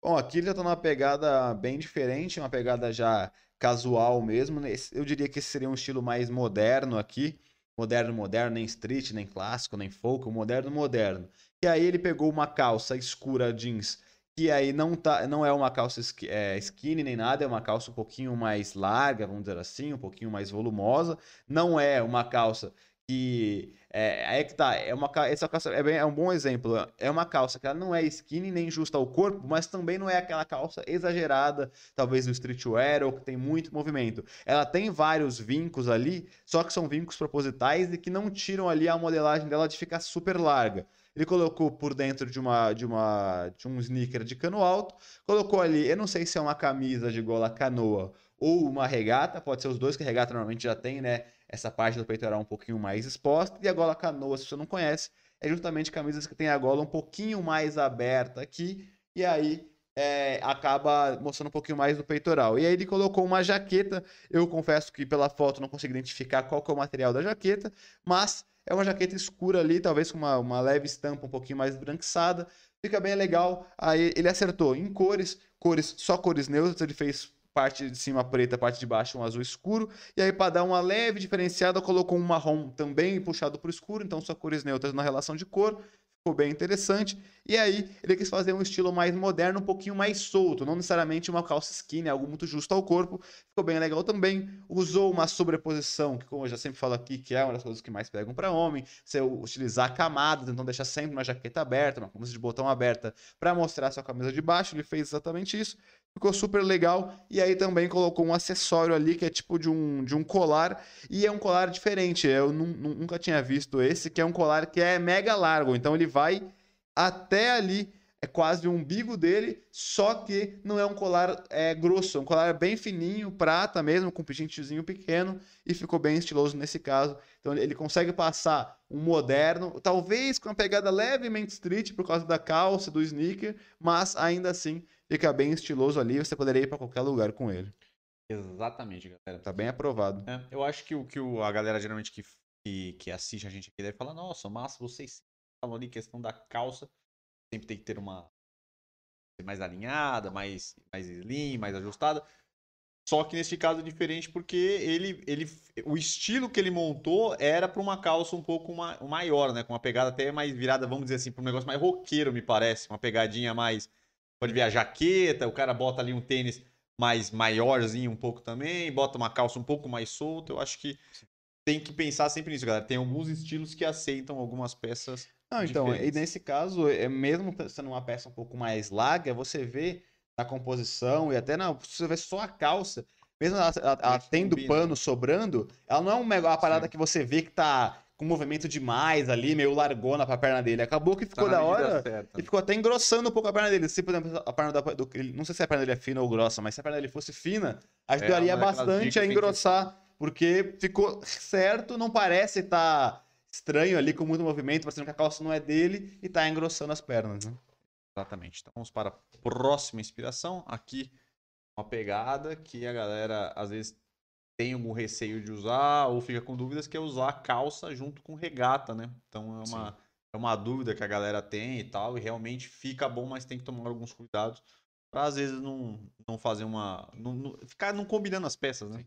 Bom, aqui ele já tá numa pegada bem diferente, uma pegada já casual mesmo. né? Eu diria que esse seria um estilo mais moderno aqui. Moderno, moderno, nem street, nem clássico, nem folk, moderno, moderno. E aí ele pegou uma calça escura jeans, que aí não, tá, não é uma calça é, skinny nem nada, é uma calça um pouquinho mais larga, vamos dizer assim, um pouquinho mais volumosa. Não é uma calça que é, é que tá, é uma essa calça é, bem- é um bom exemplo. É uma calça que ela não é skinny nem justa ao corpo, mas também não é aquela calça exagerada, talvez do streetwear ou que tem muito movimento. Ela tem vários vincos ali, só que são vincos propositais e que não tiram ali a modelagem dela de ficar super larga. Ele colocou por dentro de uma de uma de um sneaker de cano alto, colocou ali, eu não sei se é uma camisa de gola canoa ou uma regata, pode ser os dois que a regata normalmente já tem, né? Essa parte do peitoral um pouquinho mais exposta e a gola canoa, se você não conhece, é justamente camisas que tem a gola um pouquinho mais aberta aqui e aí é, acaba mostrando um pouquinho mais do peitoral. E aí ele colocou uma jaqueta. Eu confesso que pela foto não consigo identificar qual é o material da jaqueta, mas é uma jaqueta escura ali, talvez com uma, uma leve estampa um pouquinho mais esbranquiçada. Fica bem legal. Aí ele acertou em cores, cores só cores neutras. Ele fez parte de cima preta, parte de baixo um azul escuro. E aí para dar uma leve diferenciada, colocou um marrom também puxado para o escuro. Então só cores neutras na relação de cor. Ficou bem interessante. E aí, ele quis fazer um estilo mais moderno, um pouquinho mais solto, não necessariamente uma calça skinny, algo muito justo ao corpo. Ficou bem legal também. Usou uma sobreposição, que como eu já sempre falo aqui, que é uma das coisas que mais pegam para homem, você utilizar camadas, então deixar sempre uma jaqueta aberta, uma camisa de botão aberta, para mostrar sua camisa de baixo. Ele fez exatamente isso. Ficou super legal. E aí também colocou um acessório ali que é tipo de um, de um colar. E é um colar diferente. Eu nu- nu- nunca tinha visto esse, que é um colar que é mega largo. Então ele vai até ali. É quase o umbigo dele, só que não é um colar é, grosso, é um colar bem fininho, prata mesmo, com um pequeno, e ficou bem estiloso nesse caso. Então ele consegue passar um moderno, talvez com uma pegada levemente street por causa da calça, do sneaker, mas ainda assim fica bem estiloso ali, você poderia ir para qualquer lugar com ele. Exatamente, galera. Tá bem aprovado. É, eu acho que o que o- a galera geralmente que, que, que assiste a gente aqui deve falar, nossa, massa, vocês falam ali questão da calça, sempre tem que ter uma mais alinhada, mais, mais slim, mais ajustada. Só que nesse caso é diferente porque ele, ele, o estilo que ele montou era para uma calça um pouco ma- maior, né? Com uma pegada até mais virada, vamos dizer assim, para um negócio mais roqueiro, me parece. Uma pegadinha mais. Pode ver a jaqueta, o cara bota ali um tênis mais maiorzinho um pouco também, bota uma calça um pouco mais solta. Eu acho que tem que pensar sempre nisso, galera. Tem alguns estilos que aceitam algumas peças. Não, então, e nesse caso, é mesmo sendo uma peça um pouco mais larga, você vê na composição e até na. Você vê só a calça, mesmo ela, ela- ela tendo combina. pano sobrando, ela não é um mega- uma parada Sim. que você vê que tá com movimento demais ali, meio largona pra perna dele. Acabou que Tá ficou na da hora. certa. E ficou até engrossando um pouco a perna dele. Se, por exemplo, a perna da, do, não sei se a perna dele é fina ou grossa, mas se a perna dele fosse fina, ajudaria uma daquelas bastante a que engrossar, porque ficou certo, não parece estar estranho ali com muito movimento, parecendo que a calça não é dele e tá engrossando as pernas, né? Exatamente. Então vamos para a próxima inspiração. Aqui uma pegada que a galera às vezes tem algum receio de usar ou fica com dúvidas, que é usar a calça junto com regata, né? Então é uma, é uma dúvida que a galera tem e tal, e realmente fica bom, mas tem que tomar alguns cuidados para às vezes não, não fazer uma. Não, não- ficar não combinando as peças, né?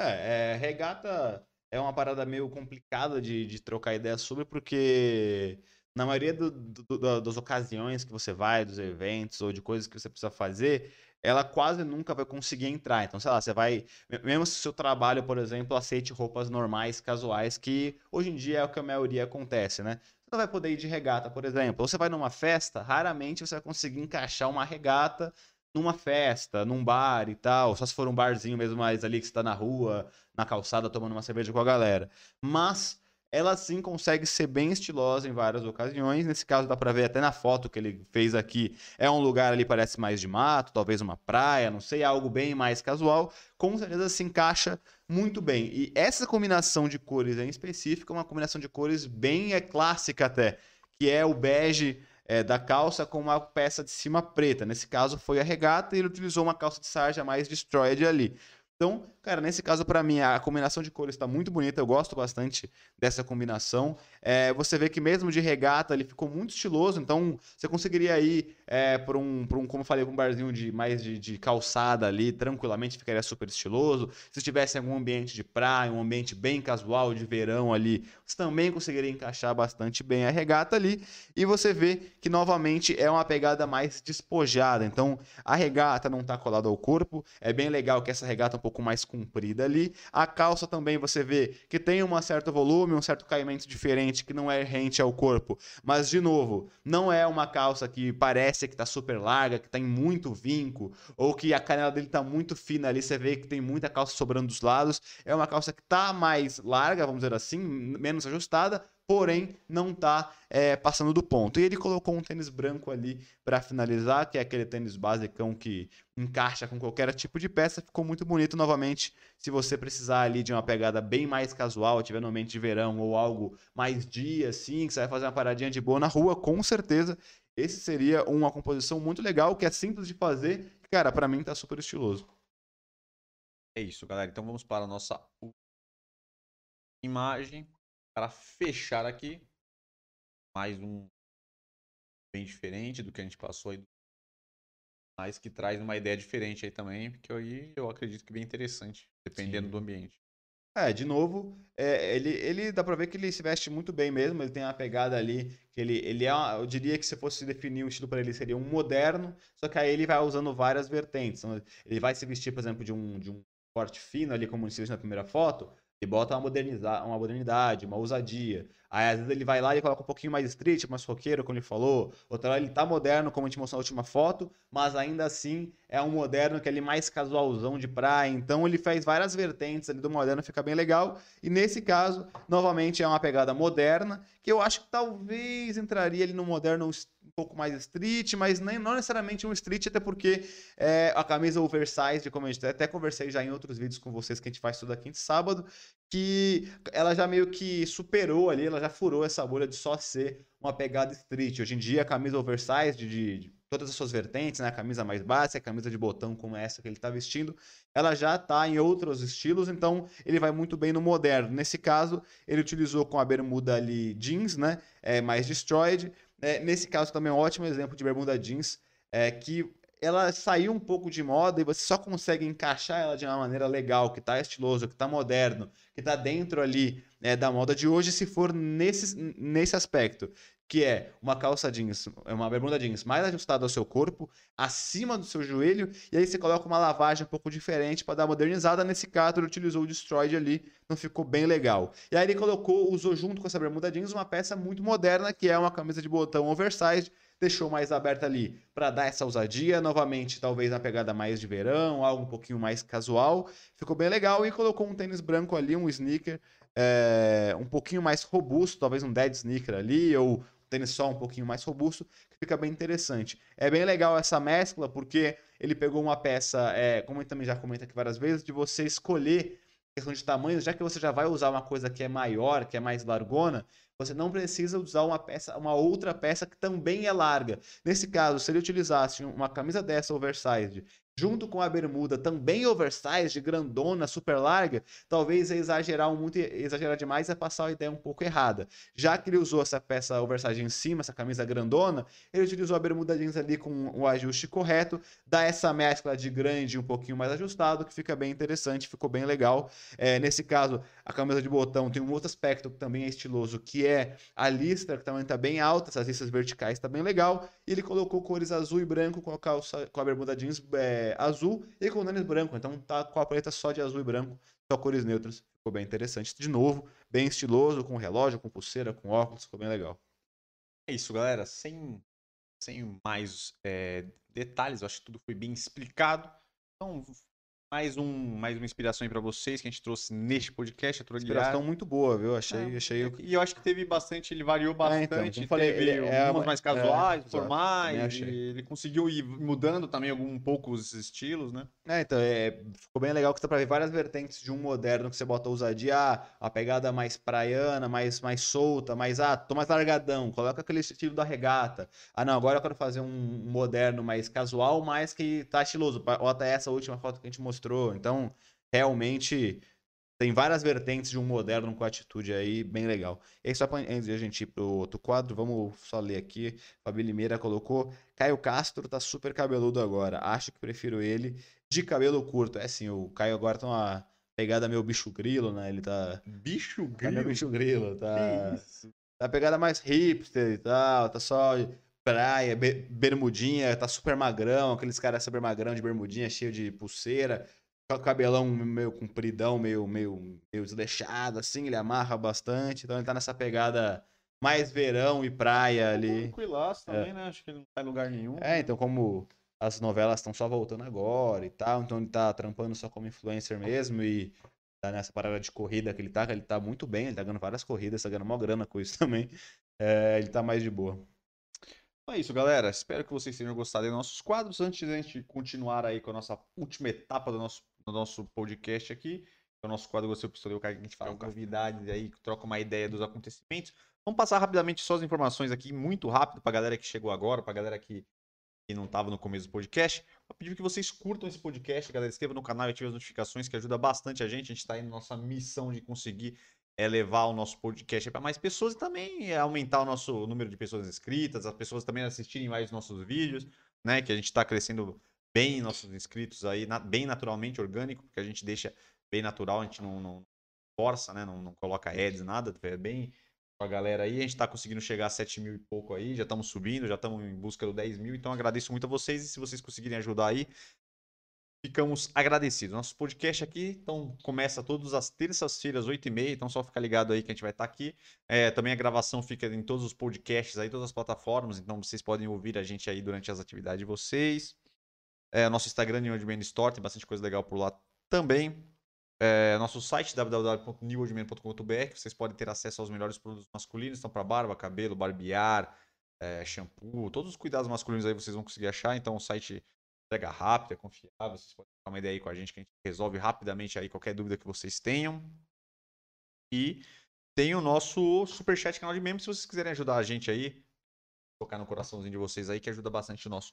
É, é, regata é uma parada meio complicada de, de trocar ideia sobre, porque na maioria do, do, das ocasiões que você vai, dos eventos ou de coisas que você precisa fazer, ela quase nunca vai conseguir entrar. Então, sei lá, você vai. Mesmo se o seu trabalho, por exemplo, aceite roupas normais, casuais, que hoje em dia é o que a maioria acontece, né? Você não vai poder ir de regata, por exemplo. Ou você vai numa festa, raramente você vai conseguir encaixar uma regata numa festa, num bar e tal. Só se for um barzinho mesmo mais ali que você tá na rua, na calçada, tomando uma cerveja com a galera. Mas ela sim consegue ser bem estilosa em várias ocasiões. Nesse caso, dá para ver até na foto que ele fez aqui. É um lugar ali, parece mais de mato, talvez uma praia, não sei, algo bem mais casual. Com certeza se encaixa muito bem. E essa combinação de cores em específico é uma combinação de cores bem é, clássica até, que é o bege. É, da calça com uma peça de cima preta. Nesse caso foi a regata e ele utilizou uma calça de sarja mais destroyed ali. Então, cara, nesse caso, para mim, a combinação de cores está muito bonita. Eu gosto bastante dessa combinação. É, você vê que mesmo de regata ele ficou muito estiloso. Então, você conseguiria ir é, para um, um, como eu falei, um barzinho de mais de, de, calçada ali, tranquilamente ficaria super estiloso. Se tivesse algum ambiente de praia, um ambiente bem casual de verão ali, você também conseguiria encaixar bastante bem a regata ali. E você vê que novamente é uma pegada mais despojada. Então, a regata não está colada ao corpo. É bem legal que essa regata pouco mais comprida ali. A calça também você vê que tem um certo volume, um certo caimento diferente que não é rente ao corpo. Mas, de novo, não é uma calça que parece que está super larga, que tem muito vinco, ou que a canela dele está muito fina ali, você vê que tem muita calça sobrando dos lados. É uma calça que está mais larga, vamos dizer assim, menos ajustada, porém não está é, passando do ponto. E ele colocou um tênis branco ali para finalizar, que é aquele tênis basicão que encaixa com qualquer tipo de peça. Ficou muito bonito novamente. Se você precisar ali de uma pegada bem mais casual, tiver no ambiente de verão ou algo mais dia, assim, que você vai fazer uma paradinha de boa na rua, com certeza esse seria uma composição muito legal, que é simples de fazer. Cara, para mim tá super estiloso. É isso, galera. Então vamos para a nossa imagem para fechar aqui mais um bem diferente do que a gente passou aí, mas que traz uma ideia diferente aí também, porque aí eu acredito que é bem interessante, dependendo Sim. do ambiente. É, de novo, é, ele, ele dá pra ver que ele se veste muito bem mesmo, ele tem uma pegada ali, que ele, ele é, eu diria que se fosse definir um estilo para ele seria um moderno, só que aí ele vai usando várias vertentes. Então, ele vai se vestir, por exemplo, de um, de um corte fino ali, como se viu na primeira foto, ele bota uma, uma modernidade, uma ousadia. Aí às vezes ele vai lá e coloca um pouquinho mais street, mais roqueiro, como ele falou. Outra hora ele tá moderno, como a gente mostrou na última foto, mas ainda assim é um moderno que é mais casualzão de praia. Então ele faz várias vertentes ali do moderno, fica bem legal. E nesse caso, novamente é uma pegada moderna, que eu acho que talvez entraria ali no moderno um pouco mais street, mas nem, não necessariamente um street, até porque é, a camisa oversized, como a gente até conversei já em outros vídeos com vocês que a gente faz toda quinta e sábado, que ela já meio que superou ali, ela já furou essa bolha de só ser uma pegada street. Hoje em dia, a camisa oversized de, de todas as suas vertentes, né? A camisa mais básica, a camisa de botão como essa que ele está vestindo, ela já está em outros estilos, então ele vai muito bem no moderno. Nesse caso, ele utilizou com a bermuda ali jeans, né? É, mais destroyed. É, nesse caso também é um ótimo exemplo de bermuda jeans, é, que ela saiu um pouco de moda e você só consegue encaixar ela de uma maneira legal, que tá estiloso, que tá moderno, que tá dentro ali né, da moda de hoje, se for nesse, nesse aspecto. Que é uma calça jeans, uma bermuda jeans mais ajustada ao seu corpo, acima do seu joelho, e aí você coloca uma lavagem um pouco diferente para dar modernizada. Nesse caso, ele utilizou o Destroyed ali, não ficou bem legal. E aí ele colocou, usou junto com essa bermuda jeans uma peça muito moderna, que é uma camisa de botão oversized, deixou mais aberta ali para dar essa ousadia, novamente, talvez na pegada mais de verão, algo um pouquinho mais casual. Ficou bem legal e colocou um tênis branco ali, um sneaker é, um pouquinho mais robusto, talvez um dead sneaker ali, ou tênis só um pouquinho mais robusto, que fica bem interessante. É bem legal essa mescla, porque ele pegou uma peça, é, como ele também já comenta aqui várias vezes, de você escolher questão de tamanho, já que você já vai usar uma coisa que é maior, que é mais largona, você não precisa usar uma peça, uma outra peça que também é larga. Nesse caso, se ele utilizasse uma camisa dessa oversized junto com a bermuda também oversized, grandona, super larga, talvez é exagerar muito, exagerar demais é passar a ideia um pouco errada. Já que ele usou essa peça oversized em cima, essa camisa grandona, ele utilizou a bermuda jeans ali com o ajuste correto, dá essa mescla de grande um pouquinho mais ajustado, que fica bem interessante, ficou bem legal. É, nesse caso, a camisa de botão tem um outro aspecto que também é estiloso, que é a listra, que também está bem alta, essas listas verticais está bem legal, e ele colocou cores azul e branco com a calça, com a bermuda jeans é, azul e com o tênis branco. Então tá com a paleta só de azul e branco, só cores neutras. Ficou bem interessante. De novo, bem estiloso, com relógio, com pulseira, com óculos, ficou bem legal. É isso, galera. Sem, sem mais é, detalhes, eu acho que tudo foi bem explicado. Então, mais, um, mais uma inspiração aí pra vocês que a gente trouxe neste podcast. A Inspiração muito boa, viu? Achei, É, achei. E eu acho que teve bastante, ele variou É, então, bastante. falei, teve ele é mais é, casuais, formais. Ele conseguiu ir mudando também algum, um pouco os estilos, né? É, então, é, ficou bem legal que dá pra ver várias vertentes de um moderno que você bota ousadia, ah, a pegada mais praiana, mais, mais solta, mais, ah, tô mais largadão, coloca aquele estilo da regata. Ah, não, agora eu quero fazer um moderno mais casual, mas que tá estiloso. Bota essa última foto que a gente mostrou. Então, realmente, tem várias vertentes de um moderno com atitude aí, bem legal. E aí, só pra antes de a gente ir pro outro quadro, vamos só ler aqui. Fabi Limeira colocou, Caio Castro tá super cabeludo agora, acho que prefiro ele de cabelo curto. É assim, o Caio agora tá uma pegada meio bicho grilo, né? Ele tá. Bicho Tá meio bicho grilo, tá. Tá pegada mais hipster e tal, tá só praia, be- bermudinha, tá super magrão, aqueles caras super magrão de bermudinha, cheio de pulseira, com o cabelão meio compridão, meio, meio, meio desleixado, assim, ele amarra bastante, então ele tá nessa pegada mais verão e praia ali. Tranquilaço também, né? Acho que ele não tá em lugar nenhum. É, então como as novelas estão só voltando agora e tal, então ele tá trampando só como influencer mesmo e tá nessa parada de corrida que ele tá, que ele tá muito bem, ele tá ganhando várias corridas, tá ganhando mó grana com isso também. É, ele tá mais de boa. Então é isso, galera. Espero que vocês tenham gostado dos nossos quadros. Antes da gente continuar aí com a nossa última etapa do nosso, do nosso podcast aqui, que é o nosso quadro Você Pistoleiro, que a gente fala novidades aí, troca uma ideia dos acontecimentos. Vamos passar rapidamente só as informações aqui, muito rápido, pra galera que chegou agora, pra galera que, que não tava no começo do podcast. Vou pedir que vocês curtam esse podcast, galera. Inscreva no canal e ative as notificações, que ajuda bastante a gente. A gente tá aí na nossa missão de conseguir é levar o nosso podcast para mais pessoas e também é aumentar o nosso número de pessoas inscritas, as pessoas também assistirem mais nossos vídeos, né? Que a gente está crescendo bem nossos inscritos aí, na- bem naturalmente, orgânico, porque a gente deixa bem natural, a gente não, não força, né? Não, não coloca ads, nada, é bem com a galera aí. A gente está conseguindo chegar a 7 mil e pouco aí, já estamos subindo, já estamos em busca do 10 mil, então agradeço muito a vocês e se vocês conseguirem ajudar aí, ficamos agradecidos. Nosso podcast aqui, então, começa todas as terças-feiras, 8h30, então só ficar ligado aí que a gente vai estar aqui. É, também a gravação fica em todos os podcasts aí, todas as plataformas, então vocês podem ouvir a gente aí durante as atividades de vocês. É, nosso Instagram, Man Store, tem bastante coisa legal por lá também. É, nosso site, www.newoldman.com.br, vocês podem ter acesso aos melhores produtos masculinos, então para barba, cabelo, barbear, é, shampoo, todos os cuidados masculinos aí vocês vão conseguir achar, então o site entrega rápida, confiável, vocês podem dar uma ideia aí com a gente que a gente resolve rapidamente aí qualquer dúvida que vocês tenham. E tem o nosso superchat canal de membros, se vocês quiserem ajudar a gente aí, tocar no coraçãozinho de vocês aí, que ajuda bastante o nosso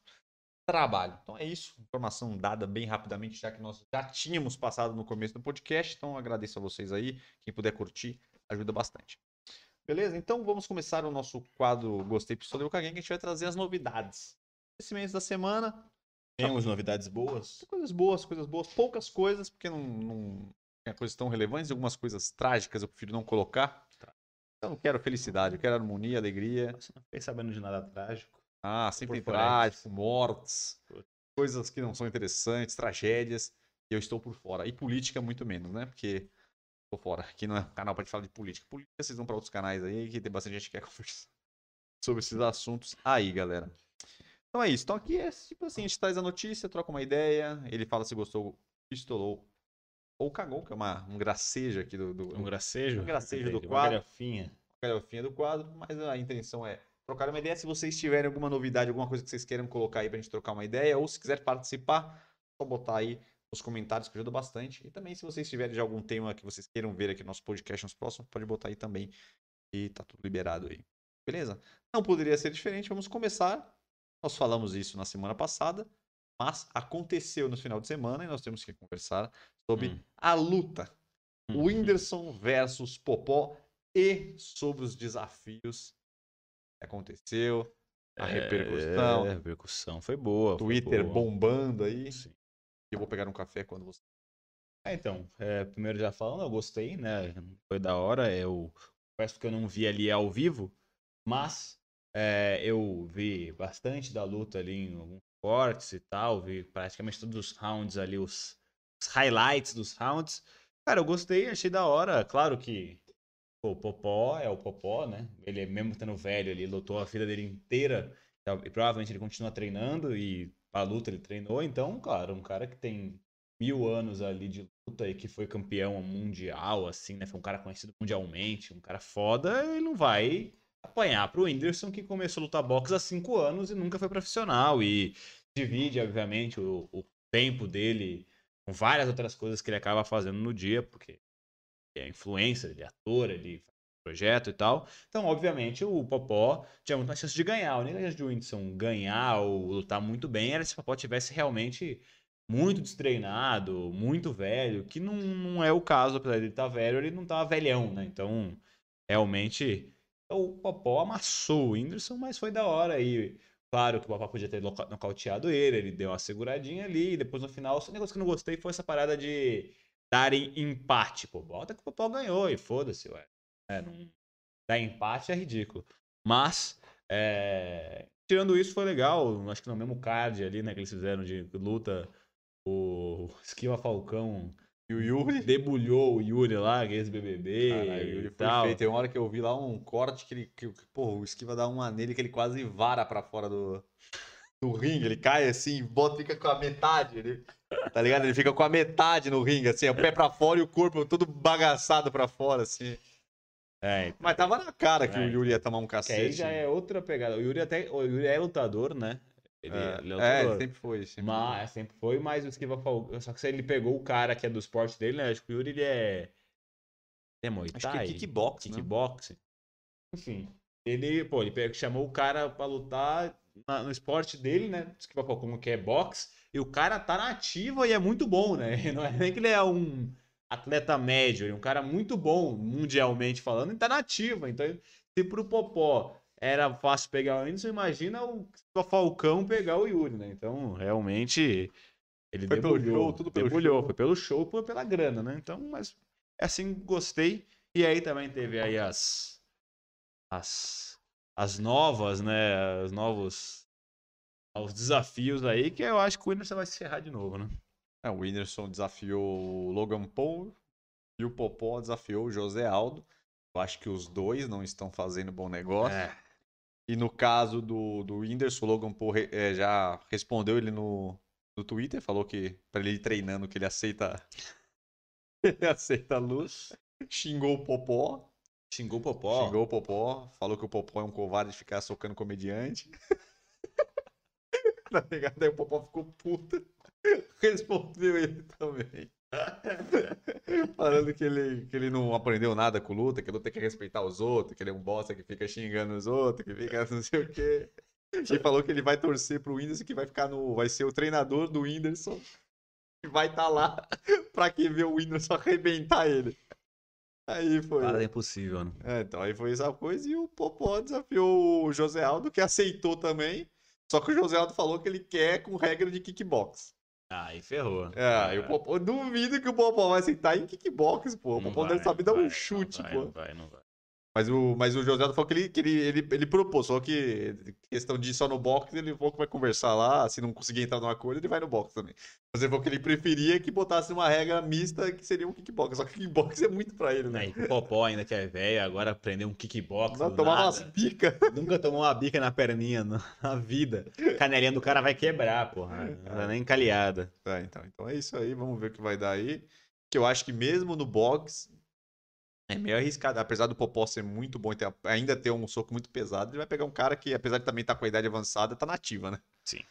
trabalho. Então é isso, informação dada bem rapidamente, já que nós já tínhamos passado no começo do podcast, então agradeço a vocês aí, quem puder curtir, ajuda bastante. Beleza? Então vamos começar o nosso quadro Gostei Pistoleiro com alguém, que a gente vai trazer as novidades. Esse mês da semana, Temos novidades boas? Coisas boas, coisas boas, poucas coisas, porque não, não é coisas tão relevantes, algumas coisas trágicas eu prefiro não colocar. Eu não quero felicidade, eu quero harmonia, alegria. Você não fiquei sabendo de nada trágico. Ah, sempre trágico, mortes, Putz. coisas que não são interessantes, tragédias. E eu estou por fora. E política muito menos, né? Porque tô fora. Aqui não é um canal pra gente falar de política. Política vocês vão pra outros canais aí, que tem bastante gente que quer conversar sobre esses assuntos aí, galera. Então é isso. Então aqui é tipo assim, a gente traz a notícia, troca uma ideia, ele fala se gostou, pistolou ou cagou, que é uma, um gracejo aqui do, do, Um gracejo? Um gracejo do Uma quadro. galhofinha. galhofinha do quadro, mas a intenção é trocar uma ideia. Se vocês tiverem alguma novidade, alguma coisa que vocês queiram colocar aí pra gente trocar uma ideia, ou se quiser participar, só botar aí nos comentários que ajuda bastante. E também se vocês tiverem de algum tema que vocês queiram ver aqui no nosso podcast nos próximos, pode botar aí também. E tá tudo liberado aí. Beleza? Não poderia ser diferente, vamos começar. Nós falamos isso na semana passada, Mas aconteceu no final de semana e nós temos que conversar sobre Hum. a luta. Hum. Whindersson versus Popó e sobre os desafios que aconteceu, a repercussão, É, a repercussão foi boa. foi Twitter boa. bombando aí. Sim. Eu vou pegar um café quando você. É, então, é, primeiro já falando, eu gostei, né? Foi da hora. Eu confesso que eu não vi ali ao vivo, mas é, eu vi bastante da luta ali em alguns cortes e tal. Vi praticamente todos os rounds ali, os, os highlights dos rounds. Cara, eu gostei, achei da hora. Claro que pô, o Popó é o Popó, né? Ele, mesmo estando velho, ele lutou a vida dele inteira. E provavelmente ele continua treinando e a luta ele treinou. Então, claro, um cara que tem mil anos ali de luta e que foi campeão mundial, assim, né? Foi um cara conhecido mundialmente, um cara foda, ele não vai apanhar pro Whindersson que começou a lutar boxe há cinco anos e nunca foi profissional. E divide, obviamente, o, o tempo dele com várias outras coisas que ele acaba fazendo no dia, porque é influencer, ele é ator, ele faz projeto e tal. Então, obviamente, o Popó tinha muito mais chance de ganhar. A única chance de o Whindersson ganhar ou lutar muito bem era se o Popó tivesse realmente muito destreinado, muito velho, que não, não é o caso, apesar de ele estar velho, ele não tá velhão, né? Então, realmente, o Popó amassou o Whindersson, mas foi da hora aí. Claro que o Popó podia ter noca- nocauteado ele, ele deu uma seguradinha ali, e depois no final, o negócio que eu não gostei foi essa parada de darem empate, pô. Bota que o Popó ganhou e foda-se, ué. É, não... Dar empate é ridículo. Mas, é, tirando isso, foi legal. Acho que no mesmo card ali, né, que eles fizeram de luta, o Esquiva Falcão E o Yuri. debulhou o Yuri lá, é ex-BBB Caralho, o e Yuri foi tal. feio. Tem uma hora que eu vi lá um corte que ele. Que, que, porra, o Esquiva dá uma nele que ele quase vara pra fora do, do ringue. Ele cai assim, bota, fica com a metade. Ele, tá ligado? Ele fica com a metade no ringue, assim, o pé pra fora e o corpo todo bagaçado pra fora, assim. É, Mas tava na cara que É. o Yuri ia tomar um que aí cacete. já é outra pegada. O Yuri até o Yuri é lutador, né? Ele É, ele é é, sempre foi. Sempre Mas sempre foi, mas o Esquiva Falcão. Só que se ele pegou o cara que é do esporte dele, né? Acho que o Yuri ele é. Ele é Muay Acho que é Thai, kickbox, né? kickboxing. Enfim. Ele, pô, ele pegou- chamou o cara pra lutar na- no esporte dele, né? Esquiva Falcão, que é boxe. E o cara tá na ativa e é muito bom, né? Não é nem que ele é um atleta médio, ele é um cara muito bom, mundialmente falando, e tá na ativa. Então, se pro Popó era fácil pegar o Whindersson, imagina o Falcão pegar o Yuri, né? Então, realmente, ele Foi pelo debulhou. show, tudo pelo debulhou, show. Foi pelo show, foi pela grana, né? Então, mas assim, gostei. E aí também teve aí as as, as novas, né? Os novos os desafios aí, que eu acho que o Whindersson vai se ferrar de novo, né? É, o Whindersson desafiou o Logan Paul e o Popó desafiou o José Aldo. Eu acho que os dois não estão fazendo bom negócio. É. E no caso do, do Whindersson, o Logan Paul eh, já respondeu ele no, no Twitter, falou que pra ele ir treinando que ele aceita ele aceita a luz. Xingou o Popó, Xingou o Popó. xingou o Popó, falou que o Popó é um covarde de ficar socando comediante. tá ligado? Aí o Popó ficou puta. Respondeu ele também. Falando que ele, que ele não aprendeu nada com luta, que luta tem que respeitar os outros, que ele é um bosta que fica xingando os outros, que fica não sei o quê. E falou que ele vai torcer pro Whindersson, que vai ficar no. Vai ser o treinador do Whindersson. E vai estar lá pra que ver o Whindersson arrebentar ele. Aí foi. Nada é impossível, né? É, então aí foi essa coisa e o Popó desafiou o José Aldo, que aceitou também. Só que o José Aldo falou que ele quer com regra de kickbox. Aí ferrou. É, o Popó, duvido que o Popó vai aceitar em kickbox, pô. O Popó deve saber dar um chute, não vai, pô. Não vai, não vai. Mas o, mas o José falou que ele, que ele, ele, ele propôs, só que questão de ir só no box, ele falou que vai conversar lá, se não conseguir entrar num acordo, ele vai no box também. Mas ele falou que ele preferia que botasse uma regra mista que seria um kickbox, só que kickbox é muito pra ele, né? O Popó ainda que é velho, agora aprendeu um kickbox. Não, nada. umas picas. Nunca tomou uma bica na perninha na, na vida. Canelinha do cara vai quebrar, porra. Não tá nem encalhada. Tá, então, então é isso aí, vamos ver o que vai dar aí. Que eu acho que mesmo no box é meio arriscado, apesar do Popó ser muito bom e ter- ainda ter um soco muito pesado, ele vai pegar um cara que, apesar de também estar com a idade avançada, tá nativa, né? Sim.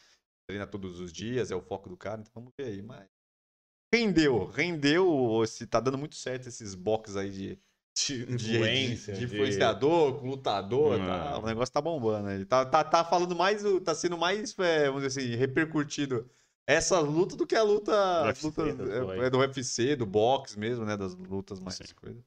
Treina todos os dias, é o foco do cara, então vamos ver aí, mas rendeu, rendeu, se tá dando muito certo esses box aí de De de, influência. de, de influenciador, com lutador, Hum. tá? o negócio tá bombando. Ele tá, tá, tá falando mais, tá sendo mais, é, vamos dizer assim, repercutido essa luta do que a luta, Do UFC, é, é do UFC, do boxe mesmo, né? Das lutas mais coisas.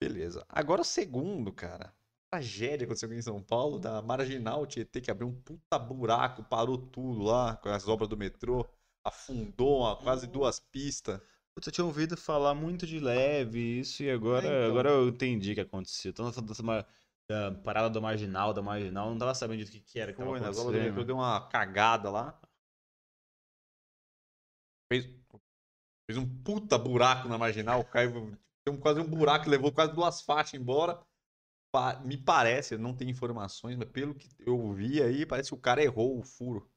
Beleza. Agora o segundo, cara. Tragédia aconteceu aqui em São Paulo, da Marginal Tietê, que abriu um puta buraco, parou tudo lá com as obras do metrô, afundou uma- quase duas pistas. Putz, eu tinha ouvido falar muito de leve isso e agora, É, então. agora eu entendi o que aconteceu. Então, essa, dessa ma- da parada do marginal, da marginal, não tava sabendo do que, que era que Foi, nas obras do metrô deu uma cagada lá. Fez, fez um puta buraco na marginal, caiu. Tem um- quase um buraco, levou quase duas faixas embora. Me parece, não tenho informações, mas pelo que eu vi aí, parece que o cara errou o furo.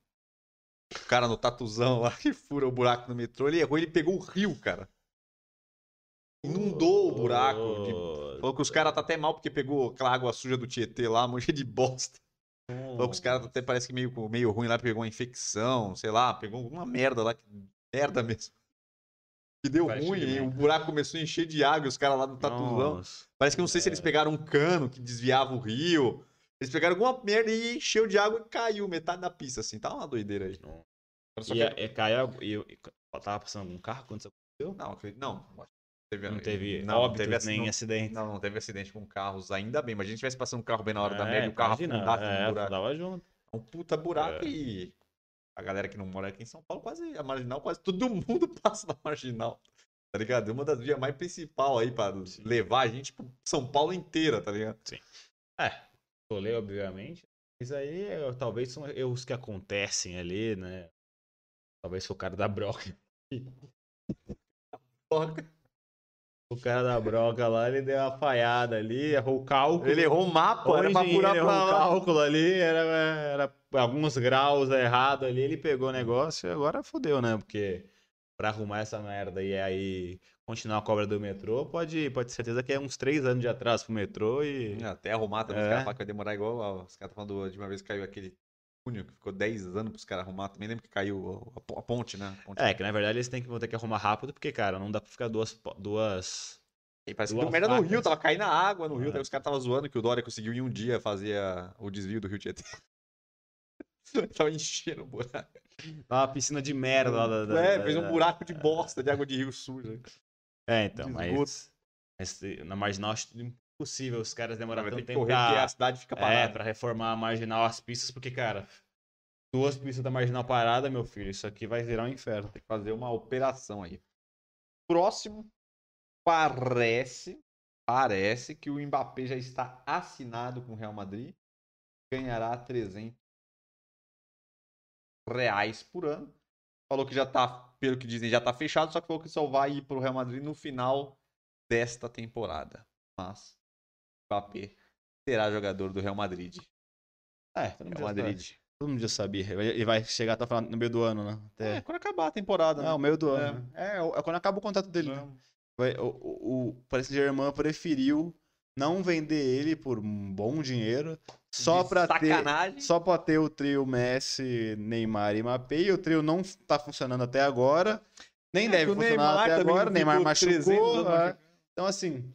O cara no tatuzão lá que fura o buraco no metrô, ele errou, ele pegou o rio, cara. Inundou o buraco. de- Falou que os caras tá até mal porque pegou aquela água suja do Tietê lá, mancha de bosta. Falou que os caras até parece que meio, meio ruim lá, pegou uma infecção, sei lá, pegou alguma merda lá, merda mesmo. Que deu Parece ruim, e o buraco começou a encher de água, e os caras lá no tatuzão. Nossa. Parece que eu não sei se eles pegaram um cano que desviava o rio. Eles pegaram alguma merda e encheu de água e caiu metade da pista, assim. Tá uma doideira aí. Não. E, que- a- e caiu, e, e, tava passando algum carro quando isso aconteceu? Não, acredito- não. que Teve, Não teve não, óbitos teve, nem não, acidente. não, não teve acidente com carros, ainda bem. Mas a gente tivesse passando um carro bem na hora da É, média, o carro imagina, afundasse é, no buraco. afundava junto. É um puta buraco É. e a galera que não mora aqui em São Paulo, quase a marginal, quase todo mundo passa na marginal. Tá ligado? É uma das vias mais principal aí pra Sim. levar a gente pro São Paulo inteira, tá ligado? É, rolê, obviamente. Mas aí é, talvez são erros que acontecem ali, né? Talvez foi o cara da broca. O cara da broca lá, ele deu uma falhada ali, errou o cálculo. Ele errou o mapa, O era pra furar errou pra o lá. cálculo ali, era, era alguns graus errado ali, ele pegou o negócio e agora fodeu, né? Porque pra arrumar essa merda e aí continuar a cobra do metrô, pode, pode ter certeza que é uns três anos de atraso pro metrô e. Até arrumar também, os É. caras falam que vai demorar igual. ó, Os caras falando de uma vez que caiu aquele túnel que ficou 10 anos pros caras arrumar. Também lembro que caiu a, a ponte, né? A ponte. É, que na verdade eles têm que, vão ter que arrumar rápido, porque, cara, não dá pra ficar duas. duas... E parece que duas deu merda no rio, tava caindo água no rio. É. Daí os caras estavam zoando que o Dória conseguiu em um dia fazer a- o desvio do rio Tietê. tava enchendo o buraco. Uma piscina de merda lá da. é, da- fez um da- buraco de bosta de água de rio suja. É, então, mas. mas na marginal acho impossível os caras demoraram ter tanto que tempo correr porque pra, a cidade fica é, parada. pra reformar a marginal, as pistas, porque, cara, duas pistas da marginal parada, meu filho, isso aqui vai virar um inferno. Tem que fazer uma operação aí. Próximo, parece, parece que o Mbappé já está assinado com o Real Madrid. Ganhará 300 reais por ano. Falou que já tá, pelo que dizem, já tá fechado, só que falou que só vai ir pro Real Madrid no final desta temporada. Mas Mbappé será jogador do Real Madrid. É, todo Real Madrid. sabe. todo mundo já sabia. Ele vai chegar até no meio do ano, né? É, Até... quando acabar a temporada, É, né? o meio do É. ano. né? É, é, é quando acaba o contrato dele. né? Não. Vai- O, o, o Paris Saint-Germain preferiu não vender ele por um bom dinheiro só pra ter só pra ter o trio Messi, Neymar e Mbappé. E o trio não tá funcionando até agora. Nem É, deve que funcionar Neymar até agora. Neymar ficou 300 machucou. é. machucado. Então, assim,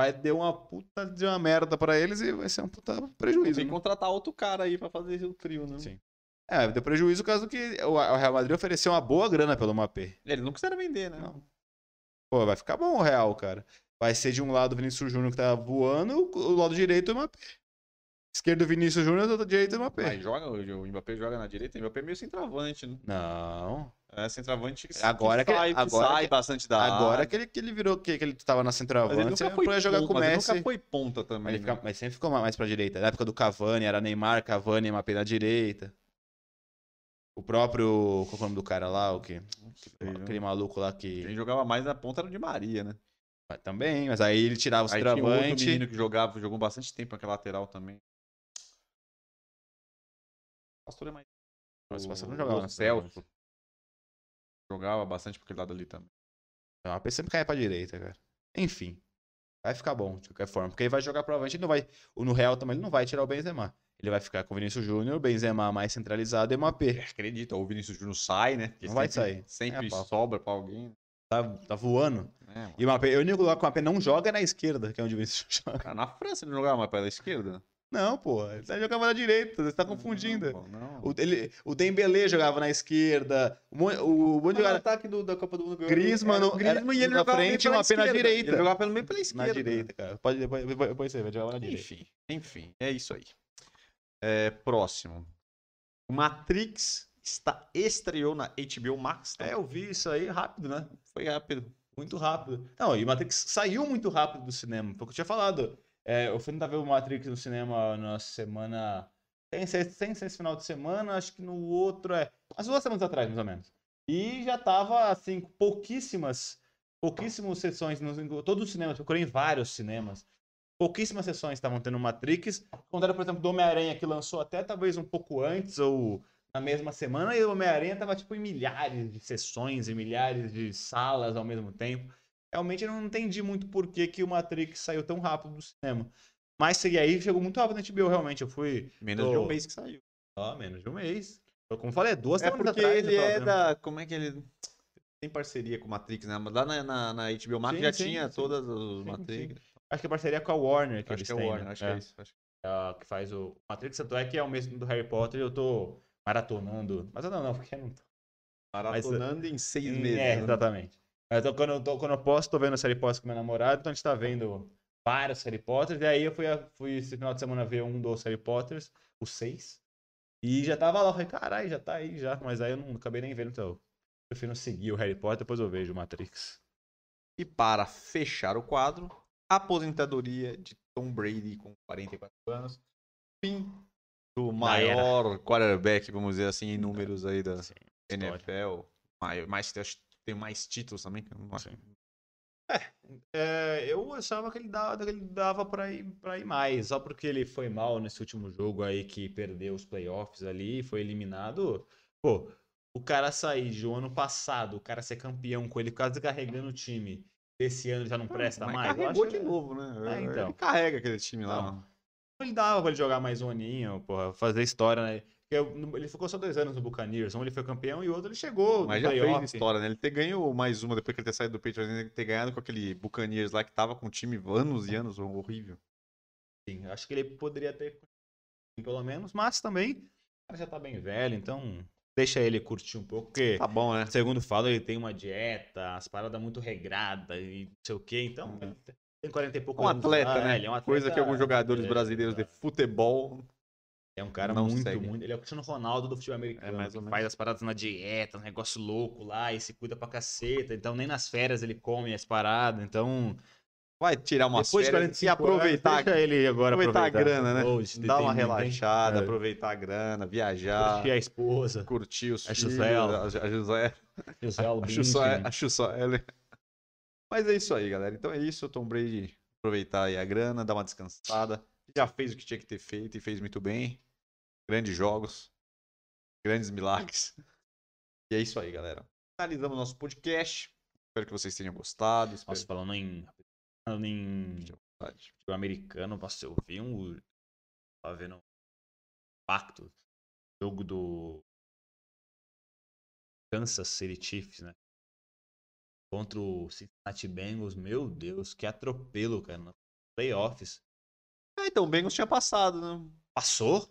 vai ter uma puta de uma merda pra eles e vai ser um puta prejuízo. Tem que né? contratar outro cara aí pra fazer o trio, né? Sim. É, vai ter prejuízo caso que o Real Madrid ofereceu uma boa grana pelo Mbappé. Eles não quiseram vender, né? Não. Pô, vai ficar bom o Real, cara. Vai ser de um lado o Vinícius Júnior que tá voando, o lado direito o Mbappé. Esquerdo o Vinícius Júnior, do lado direito o Mbappé. Mas joga, o Mbappé joga na direita, o Mbappé é meio centroavante, né? Não. É centroavante Agora que sai, agora sai que- bastante da Agora área. que ele, que ele virou, que, que ele tava na Mas centroavante, ele nunca foi podia jogar ponta, com o mas ele Messi. nunca foi ponta também. Mas, né? fica- mas sempre ficou mais pra direita. Na época do Cavani, era Neymar, Cavani, Mbappé na direita. O próprio. Qual é o nome do cara lá? O que? Aquele maluco lá que. Quem jogava mais na ponta era o Di Maria, né? Mas Também, mas aí ele tirava o Aí tinha um outro menino que jogava, jogou bastante tempo naquela lateral também. O Pastor é mais... Nossa, o Pastor não jogava o Celso. Jogava bastante por aquele lado ali também. Não, a sempre cai pra direita, cara. Enfim. Vai ficar bom, de qualquer forma. Porque ele vai jogar provavelmente, ele não vai. o- No Real também ele não vai tirar o Benzema. Ele vai ficar com o Vinícius Júnior, o Benzema mais centralizado e o Mbappé. Acredita, o Vinícius Júnior sai, né? Porque Não vai sair. Sempre É, sobra pra alguém. Tá, tá voando. né, mano? E o Mbappé, o único lugar que o Mbappé não joga é na esquerda, que é onde o Vinícius joga. Cara, na França ele não jogava mais pela esquerda. Não, pô. Ele tá jogava na direita, você tá confundindo. Não, não. O, ele, o Dembele jogava na esquerda. O, o Mas no jogava ataque do, da Copa do Mundo Griezmann no- o Griezmann e ele na frente, pela uma pena esquerda. direita. Ele jogava pelo meio pela na esquerda. direita, cara. Pode depois, depois, depois você vai jogar na direita. Enfim, enfim, é isso aí. É, próximo. O Matrix está, estreou na HBO Max. tá? É, eu vi isso aí rápido, né? Foi rápido. Muito rápido. Não, e o Matrix saiu muito rápido do cinema. Foi o que eu tinha falado. É, eu fui tentar ver o Matrix no cinema na semana. Sem ser, sem ser esse final de semana, acho que no outro é. As duas semanas atrás, mais ou menos. E já tava, assim, pouquíssimas. Pouquíssimas sessões. Em todos os cinemas. Procurei em vários cinemas. Pouquíssimas sessões estavam tendo Matrix. Era, por exemplo, do Homem-Aranha, que lançou até talvez um pouco antes ou na mesma semana, e o Homem-Aranha tava, tipo, em milhares de sessões, em milhares de salas ao mesmo tempo. Realmente eu não entendi muito por que, que o Matrix saiu tão rápido do cinema. Mas e aí chegou muito rápido na HBO, realmente. Eu fui. Menos Tô- de um mês que saiu. Ó, menos de um mês. Eu, como falei, é duas É semanas porque atrás. ele eu é vendo. da. Como é que ele. Tem parceria com o Matrix, né? Mas Lá na, na, na HBO Max Sim, já sim, tinha sim. todas os Sim, Matrix. Acho que a parceria é com a Warner que Acho eles que é o têm. Warner, né? acho que é isso. Acho que- É que faz o Matrix, tanto é que é o mesmo do Harry Potter e eu tô maratonando. Mas eu não, não, porque não tô. Maratonando em seis meses. É, né? exatamente. Eu- quando, eu tô- quando eu posso, tô vendo a série Potter com meu namorado, então a gente tá vendo vários Harry Potters. E aí eu fui, fui esse final de semana ver um dos Harry Potters, o 6. E já tava lá, eu falei, caralho, já tá aí já. Mas aí eu não acabei nem vendo, então eu prefiro seguir o Harry Potter, depois eu vejo o Matrix. E para fechar o quadro, aposentadoria de Tom Brady com 44 anos. Fim do maior quarterback, vamos dizer assim, em números aí da Sim. NFL. Mai- Mais, tem mais títulos também. que eu não acho. Sim. É, eu achava que ele dava, que ele dava pra, ir, pra ir mais, só porque ele foi mal nesse último jogo aí que perdeu os playoffs ali, foi eliminado. Pô, o cara sair de um ano passado, o cara ser campeão com ele quase carregando o time, esse ano já não presta Mas mais. carregou acho de que- novo, né? É, então. Ele carrega aquele time lá. Não. mano. Ele dava pra ele jogar mais um aninho, porra, fazer história, né? Ele ficou só dois anos no Buccaneers, um ele foi campeão e o outro ele chegou Mas já playoff. fez história, né? Ele ter ganho mais uma depois que ele ter saído do Patriots, ele ter ganhado com aquele Buccaneers lá que tava com um time anos e anos horrível. Sim, acho que ele poderia ter pelo menos, mas também o cara já tá bem velho, então deixa ele curtir um pouco, porque Tá bom, né? segundo fala, ele tem uma dieta, as paradas muito regradas e não sei o que, então ele tem 40 e poucos Um atleta, lá, né? Ele é um atleta, Coisa que alguns jogadores é, brasileiros de futebol É um cara não muito, segue. muito. Ele é o Cristiano Ronaldo do futebol americano. É, mais ou menos. Faz as paradas na dieta, um negócio louco lá, e se cuida pra caceta. Então nem nas férias ele come as paradas. Então. vai tirar umas depois de férias 45 e aproveitar, deixa ele agora aproveitar, aproveitar, a grana, né? Hoje, Dar uma relaxada, é. aproveitar a grana, viajar, Curtir a esposa. curtir os A filhos, a, a José, a. José, a. Mas é isso aí, galera. Então é isso, Tom Brady aproveitar aí a grana, dar uma descansada. Já fez o que tinha que ter feito e fez muito bem. Grandes jogos, grandes milagres. E é isso aí, galera. Finalizamos nosso podcast. Espero que vocês tenham gostado. Espero Nossa, falando em. Falando em futebol americano, nossa, eu vi um. Tava vendo um pacto. Jogo do. Kansas City Chiefs, né? Contra o Cincinnati Bengals. Meu Deus, que atropelo, cara. Playoffs. Ah, então o Bengals tinha passado, né? Passou?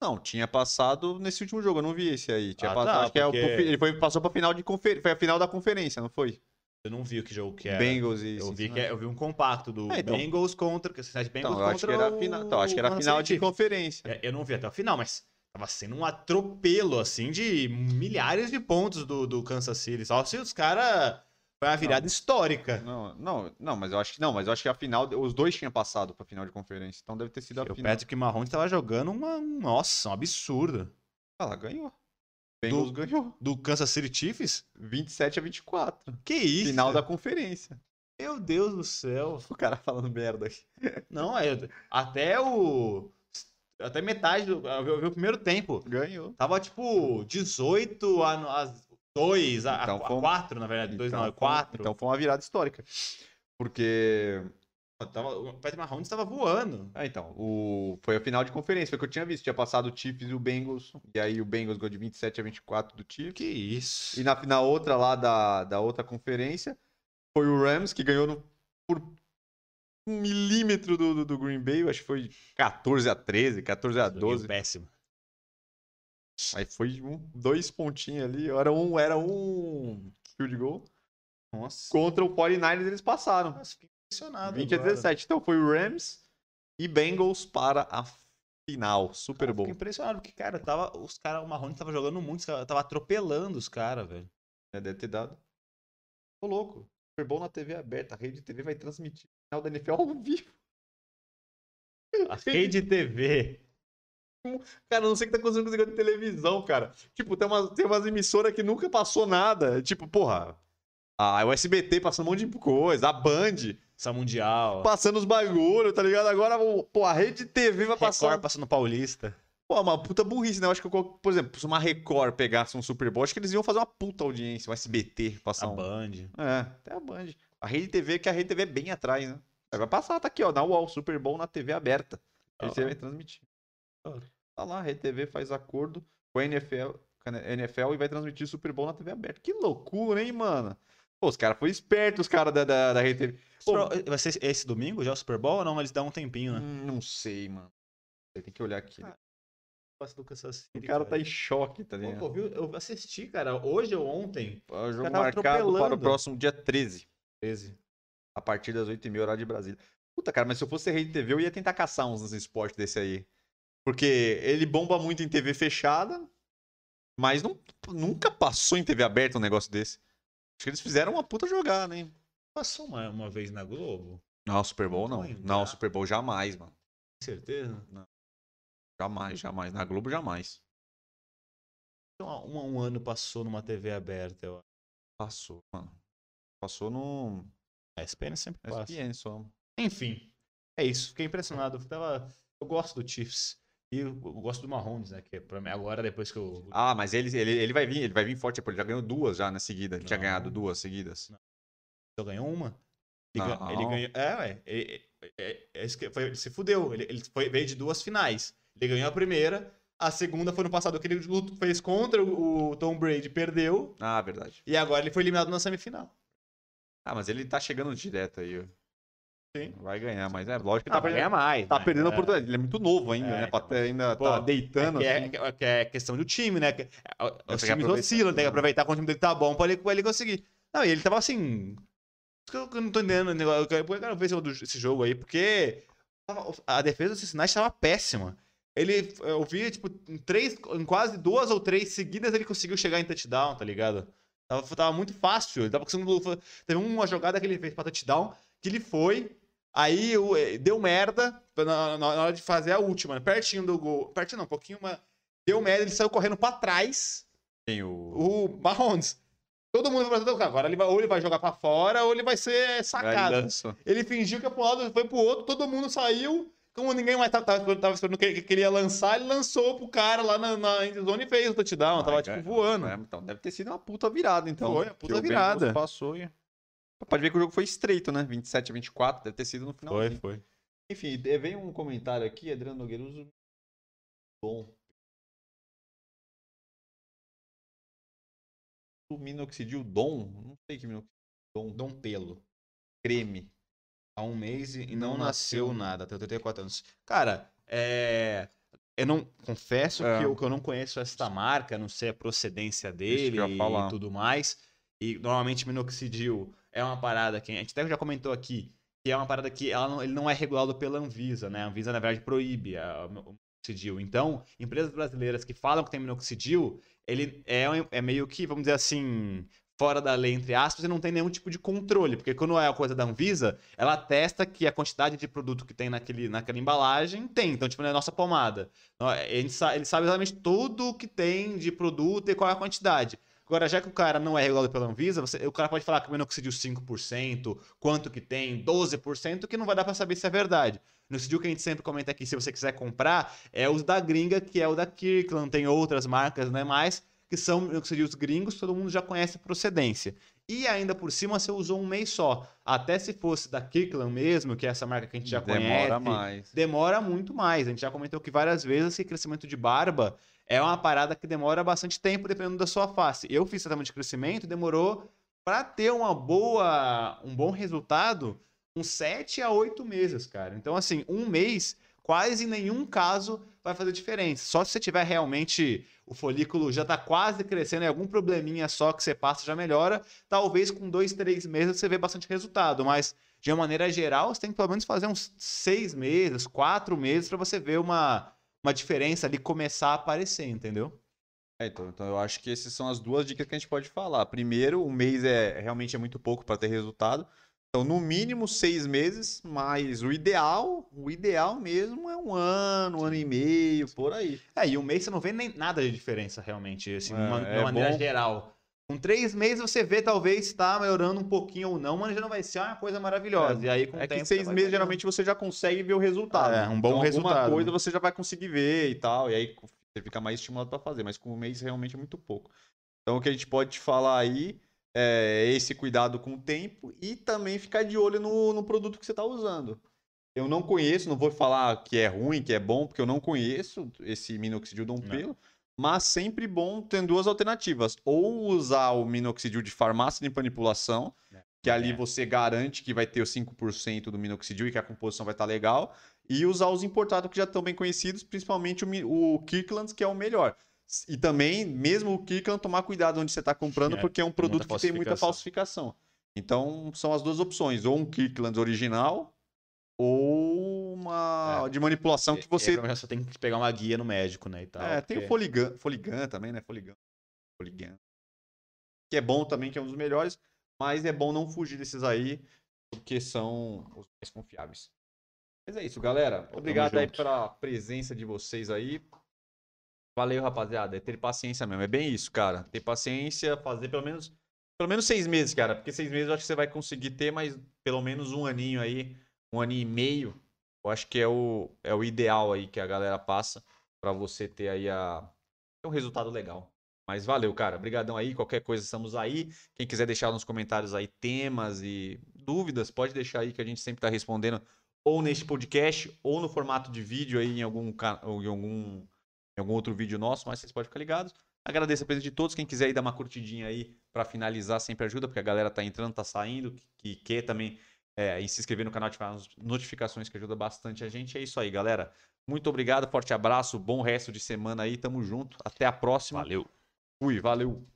Não, tinha passado nesse último jogo, eu não vi esse aí. Tinha Ah, passado, tá, acho que é porque- ele foi, passou pra final de conferência. Foi a final da conferência, não foi? Eu não vi o que jogo que era. Bengals e. eu, vi que, é- eu vi um compacto do Ah, então. Bengals contra. Cincinnati Bengals Então, eu acho que contra era final. Então, acho que era final de conferência. É, Eu não vi até o final, mas tava sendo um atropelo, assim, de milhares de pontos do, do Kansas City. Só se os caras. Foi uma virada histórica. Não, não, não, mas eu acho que não, mas eu acho que a final, os dois tinham passado pra final de conferência, então deve ter sido a O final. Patrick Mahomes tava jogando uma. Nossa, um absurdo. Ah, Ela ganhou. Bengals ganhou. Do Kansas City Chiefs? 27 a 24. Que isso? Final da conferência. Meu Deus do céu. O cara falando merda aqui. Não, é. Até o. Até metade do. Eu vi, eu vi o primeiro tempo. Ganhou. Tava tipo 18 a, a 2, a, Então a, foi um- 4, na verdade. 2 não, é 4. Então foi uma virada histórica. Porque Tava, o Patrick Mahomes tava voando. Ah, então, o... foi a final de conferência, foi o que eu tinha visto. Tinha passado o Chiefs e o Bengals, e aí o Bengals ganhou de 27 a 24 do Chiefs. Que isso. E na, na outra lá da, da outra conferência, foi o Rams que ganhou no- por um milímetro do, do, do Green Bay, eu acho que foi 14 a 13, 14 a 12. Péssimo. Aí foi um, dois pontinhos ali, era um, era um field goal. Nossa. Contra o 49ers eles passaram. Nossa, fiquei impressionado. 20 a agora. 17. Então foi Rams e Bengals para a final, Super Cara, Bowl. Fiquei impressionado, porque, cara, tava, os caras, o Marrone tava jogando muito, cara- tava atropelando os caras, velho. É, deve ter dado. Ô louco, Super Bowl na TV aberta, a rede TV vai transmitir o final da NFL ao vivo. A rede TV. Cara, não sei o que tá acontecendo com esse negócio de televisão, cara. Tipo, tem umas, tem umas emissoras que nunca passou nada. Tipo, porra, a, o SBT passando um monte de coisa, a Band Essa Mundial. passando os bagulho, tá ligado? Agora, o- pô, a rede TV vai passar. Record passando Paulista. Pô, uma puta burrice, né? Eu acho que, eu- por exemplo, se uma Record pegasse um Super Bowl, acho que eles iam fazer uma puta audiência, um SBT passar A um. Band. É, até a Band. A Rede TV, que a Rede TV é bem atrás, né? Vai passar, tá aqui, ó, na UOL, Super Bowl na TV aberta. A. TV vai transmitir. Tá lá, a Rede TV faz acordo com a NFL, com a NFL e vai transmitir Super Bowl na TV aberta. Que loucura, hein, mano? Pô, os caras foram espertos, os caras da, da, da Rede TV. Pô, Vai ser esse domingo já o Super Bowl ou não? Eles dão um tempinho, né? hum, não sei, mano. Tem que olhar aqui. Ah, do Kansas O City, cara tá em choque, tá ligado? pô, viu? Eu assisti, cara, hoje ou ontem. É o jogo marcado para o próximo dia 13. 13. A partir das 8h30, horário de Brasília. Puta, cara, mas se eu fosse Rede TV, eu ia tentar caçar uns esportes desse aí. Porque ele bomba muito em TV fechada, mas não, nunca passou em TV aberta um negócio desse. Acho que eles fizeram uma puta jogada, hein? Passou uma, uma vez na Globo, Não, Super Bowl não. Não. Não, Super Bowl jamais, mano. com certeza. Jamais, jamais. Na Globo, jamais. Então, um, um ano passou numa TV aberta, eu acho. Passou, mano. Passou no A SPN sempre passa. ESPN só. Enfim, é isso. Fiquei impressionado. Eu, tava... eu gosto do Chiefs. E eu, gosto do Mahomes, né? Que pra mim, agora, depois que eu. Ah, mas ele, ele, ele vai vir, ele vai vir forte, ele já ganhou duas já na seguida. Ele tinha Não. ganhado duas seguidas. Só ganhou uma. Ele, Não. ele ganhou. É, ué. Ele, é- é- é foi- ele se fudeu. Ele, ele foi, veio de duas finais. Ele ganhou a primeira. A segunda foi no passado que ele luto- fez contra o, o Tom Brady, perdeu. Ah, verdade. E agora ele foi eliminado na semifinal. Ah, mas ele tá chegando direto aí. Sim. Vai ganhar, mas é lógico que Ah, tá ganhar mais. Tá né? perdendo a É. oportunidade. Ele é muito novo ainda, É, né? Pra então, ter- ainda pô, tá deitando. É, assim. que é, que é questão do time, né? Que- é- Os que times aproveitar. oscilam, tem que aproveitar quando o time dele tá bom pra ele, pra ele conseguir. Não, e ele tava assim. Isso que eu não tô entendendo. o negócio, Eu quero, ver esse, jogo aí, porque a defesa do Cincinnati tava péssima. Ele, eu vi, tipo, em, três, em quase duas ou três seguidas ele conseguiu chegar em touchdown, tá ligado? Tava, tava muito fácil. Ele tava conseguindo. Teve uma jogada que ele fez pra touchdown, que ele foi. Aí eh, deu merda na, hora de fazer a última, né? pertinho do gol. Pertinho não, um pouquinho, mas deu merda, ele saiu correndo pra trás. Tem o. O Mahomes. Todo mundo vai fazer, agora ele vai, ou ele vai jogar pra fora ou ele vai ser sacado. Ele fingiu que ia pro lado, foi pro outro, todo mundo saiu. Como ninguém mais tava, tava, tava esperando que, que ele ia lançar, ele lançou pro cara lá na, na endzone e fez o touchdown. Ah, tava, cara, tipo, voando. é, então, deve ter sido uma puta virada, então. Foi, uma Porque puta virada. Passou e... Pode ver que o jogo foi estreito, né? 27 a 24, deve ter sido no final. Foi, foi. Enfim, eh, vem um comentário aqui, Adriano Nogueira usa bom. O minoxidil Dom, não sei que minoxidil Dom, Dom Pelo. creme. há um mês e Não não, nasceu. nasceu nada, até 84 anos. Cara, é. Eu não confesso É. que, eu, que eu não conheço essa marca, não sei a procedência dele e tudo mais. E normalmente minoxidil é uma parada que a gente até já comentou aqui, que é uma parada que não- ele não é regulado pela Anvisa, né? A Anvisa, na verdade, proíbe a- o minoxidil. Então, empresas brasileiras que falam que tem minoxidil, ele é, é meio que, vamos dizer assim, fora da lei, entre aspas, e não tem nenhum tipo de controle. Porque quando é a coisa da Anvisa, ela testa que a quantidade de produto que tem naquele, naquela embalagem tem. Então, tipo, na nossa pomada. Então, a gente sa- Ele sabe exatamente tudo o que tem de produto e qual é a quantidade. Agora, já que o cara não é regulado pela Anvisa, você- o cara pode falar que o minoxidil 5%, quanto que tem, 12%, que não vai dar pra saber se é verdade. No minoxidil que a gente sempre comenta aqui, se você quiser comprar, é os da gringa, que é o da Kirkland, tem outras marcas, né, mais, que são minoxidils gringos, todo mundo já conhece a procedência. E ainda por cima, você usou um mês só. Até se fosse da Kirkland mesmo, que é essa marca que a gente já Demora conhece, mais. demora muito mais. A gente já comentou que várias vezes esse crescimento de barba é uma parada que demora bastante tempo, dependendo da sua face. Eu fiz tratamento de crescimento, demorou para ter uma boa, um bom resultado uns 7 a 8 meses, cara. Então, assim, um mês, quase em nenhum caso vai fazer diferença. Só se você tiver realmente o folículo já tá quase crescendo, e algum probleminha só que você passa já melhora, talvez com dois, três meses você vê bastante resultado. Mas, de uma maneira geral, você tem que pelo menos fazer uns seis meses, quatro meses para você ver uma, uma diferença ali começar a aparecer, entendeu? É, então, então eu acho que essas são as duas dicas que a gente pode falar. Primeiro, um mês é realmente é muito pouco para ter resultado. Então, no mínimo seis meses, mas o ideal, o ideal mesmo é um ano, um ano e meio, por aí. É, e um mês você não vê nem nada de diferença realmente, assim, É, de uma, de é uma maneira bom. geral. Com três meses você vê talvez está melhorando um pouquinho ou não, mas já não vai ser uma coisa maravilhosa. É, e aí com É o que tempo seis meses geralmente você já consegue ver o resultado. É, um bom Então, resultado, Alguma coisa né? você já vai conseguir ver e tal, e aí você fica mais estimulado para fazer, mas com um mês realmente é muito pouco. Então o que a gente pode te falar aí é esse cuidado com o tempo e também ficar de olho no, no produto que você está usando. Eu não conheço, não vou falar que é ruim, que é bom, porque eu não conheço esse minoxidil Dom Não. Mas sempre bom ter duas alternativas. Ou usar o minoxidil de farmácia de manipulação, que ali É. você garante que vai ter os 5% do minoxidil e que a composição vai estar legal, e usar os importados que já estão bem conhecidos, principalmente o, o Kirkland, que é o melhor. E também, mesmo o Kirkland, tomar cuidado onde você está comprando, É, porque é um produto que tem muita falsificação. falsificação. Então, são as duas opções, ou um Kirkland original, ou uma É. de manipulação que você aí, você tem que pegar uma guia no médico, né, e tal. é, tem o porque- Foligan, Foligan também, né? Foligan. Foligan. Que é bom também, que é um dos melhores, mas é bom não fugir desses aí, porque são os mais confiáveis. Mas é isso, galera. Obrigado aí pela presença de vocês aí. Valeu, rapaziada. É ter paciência mesmo. É bem isso, cara. Ter paciência, fazer pelo menos pelo menos seis meses, cara. Porque seis meses eu acho que você vai conseguir ter, mas pelo menos um aninho aí, um aninho e meio, eu acho que é o, é o ideal aí que a galera passa pra você ter aí a, um resultado legal. Mas valeu, cara. Obrigadão aí. Qualquer coisa, estamos aí. Quem quiser deixar nos comentários aí temas e dúvidas, pode deixar aí que a gente sempre tá respondendo ou neste podcast ou no formato de vídeo aí em algum, em algum, em algum outro vídeo nosso, mas vocês podem ficar ligados. Agradeço a presença de todos. Quem quiser aí dar uma curtidinha aí pra finalizar, sempre ajuda, porque a galera tá entrando, tá saindo, que, que também é, e se inscrever no canal, ativar as notificações que ajuda bastante a gente. É isso aí, galera. Muito obrigado, forte abraço, bom resto de semana aí, tamo junto. Até a próxima. Valeu. Fui, valeu.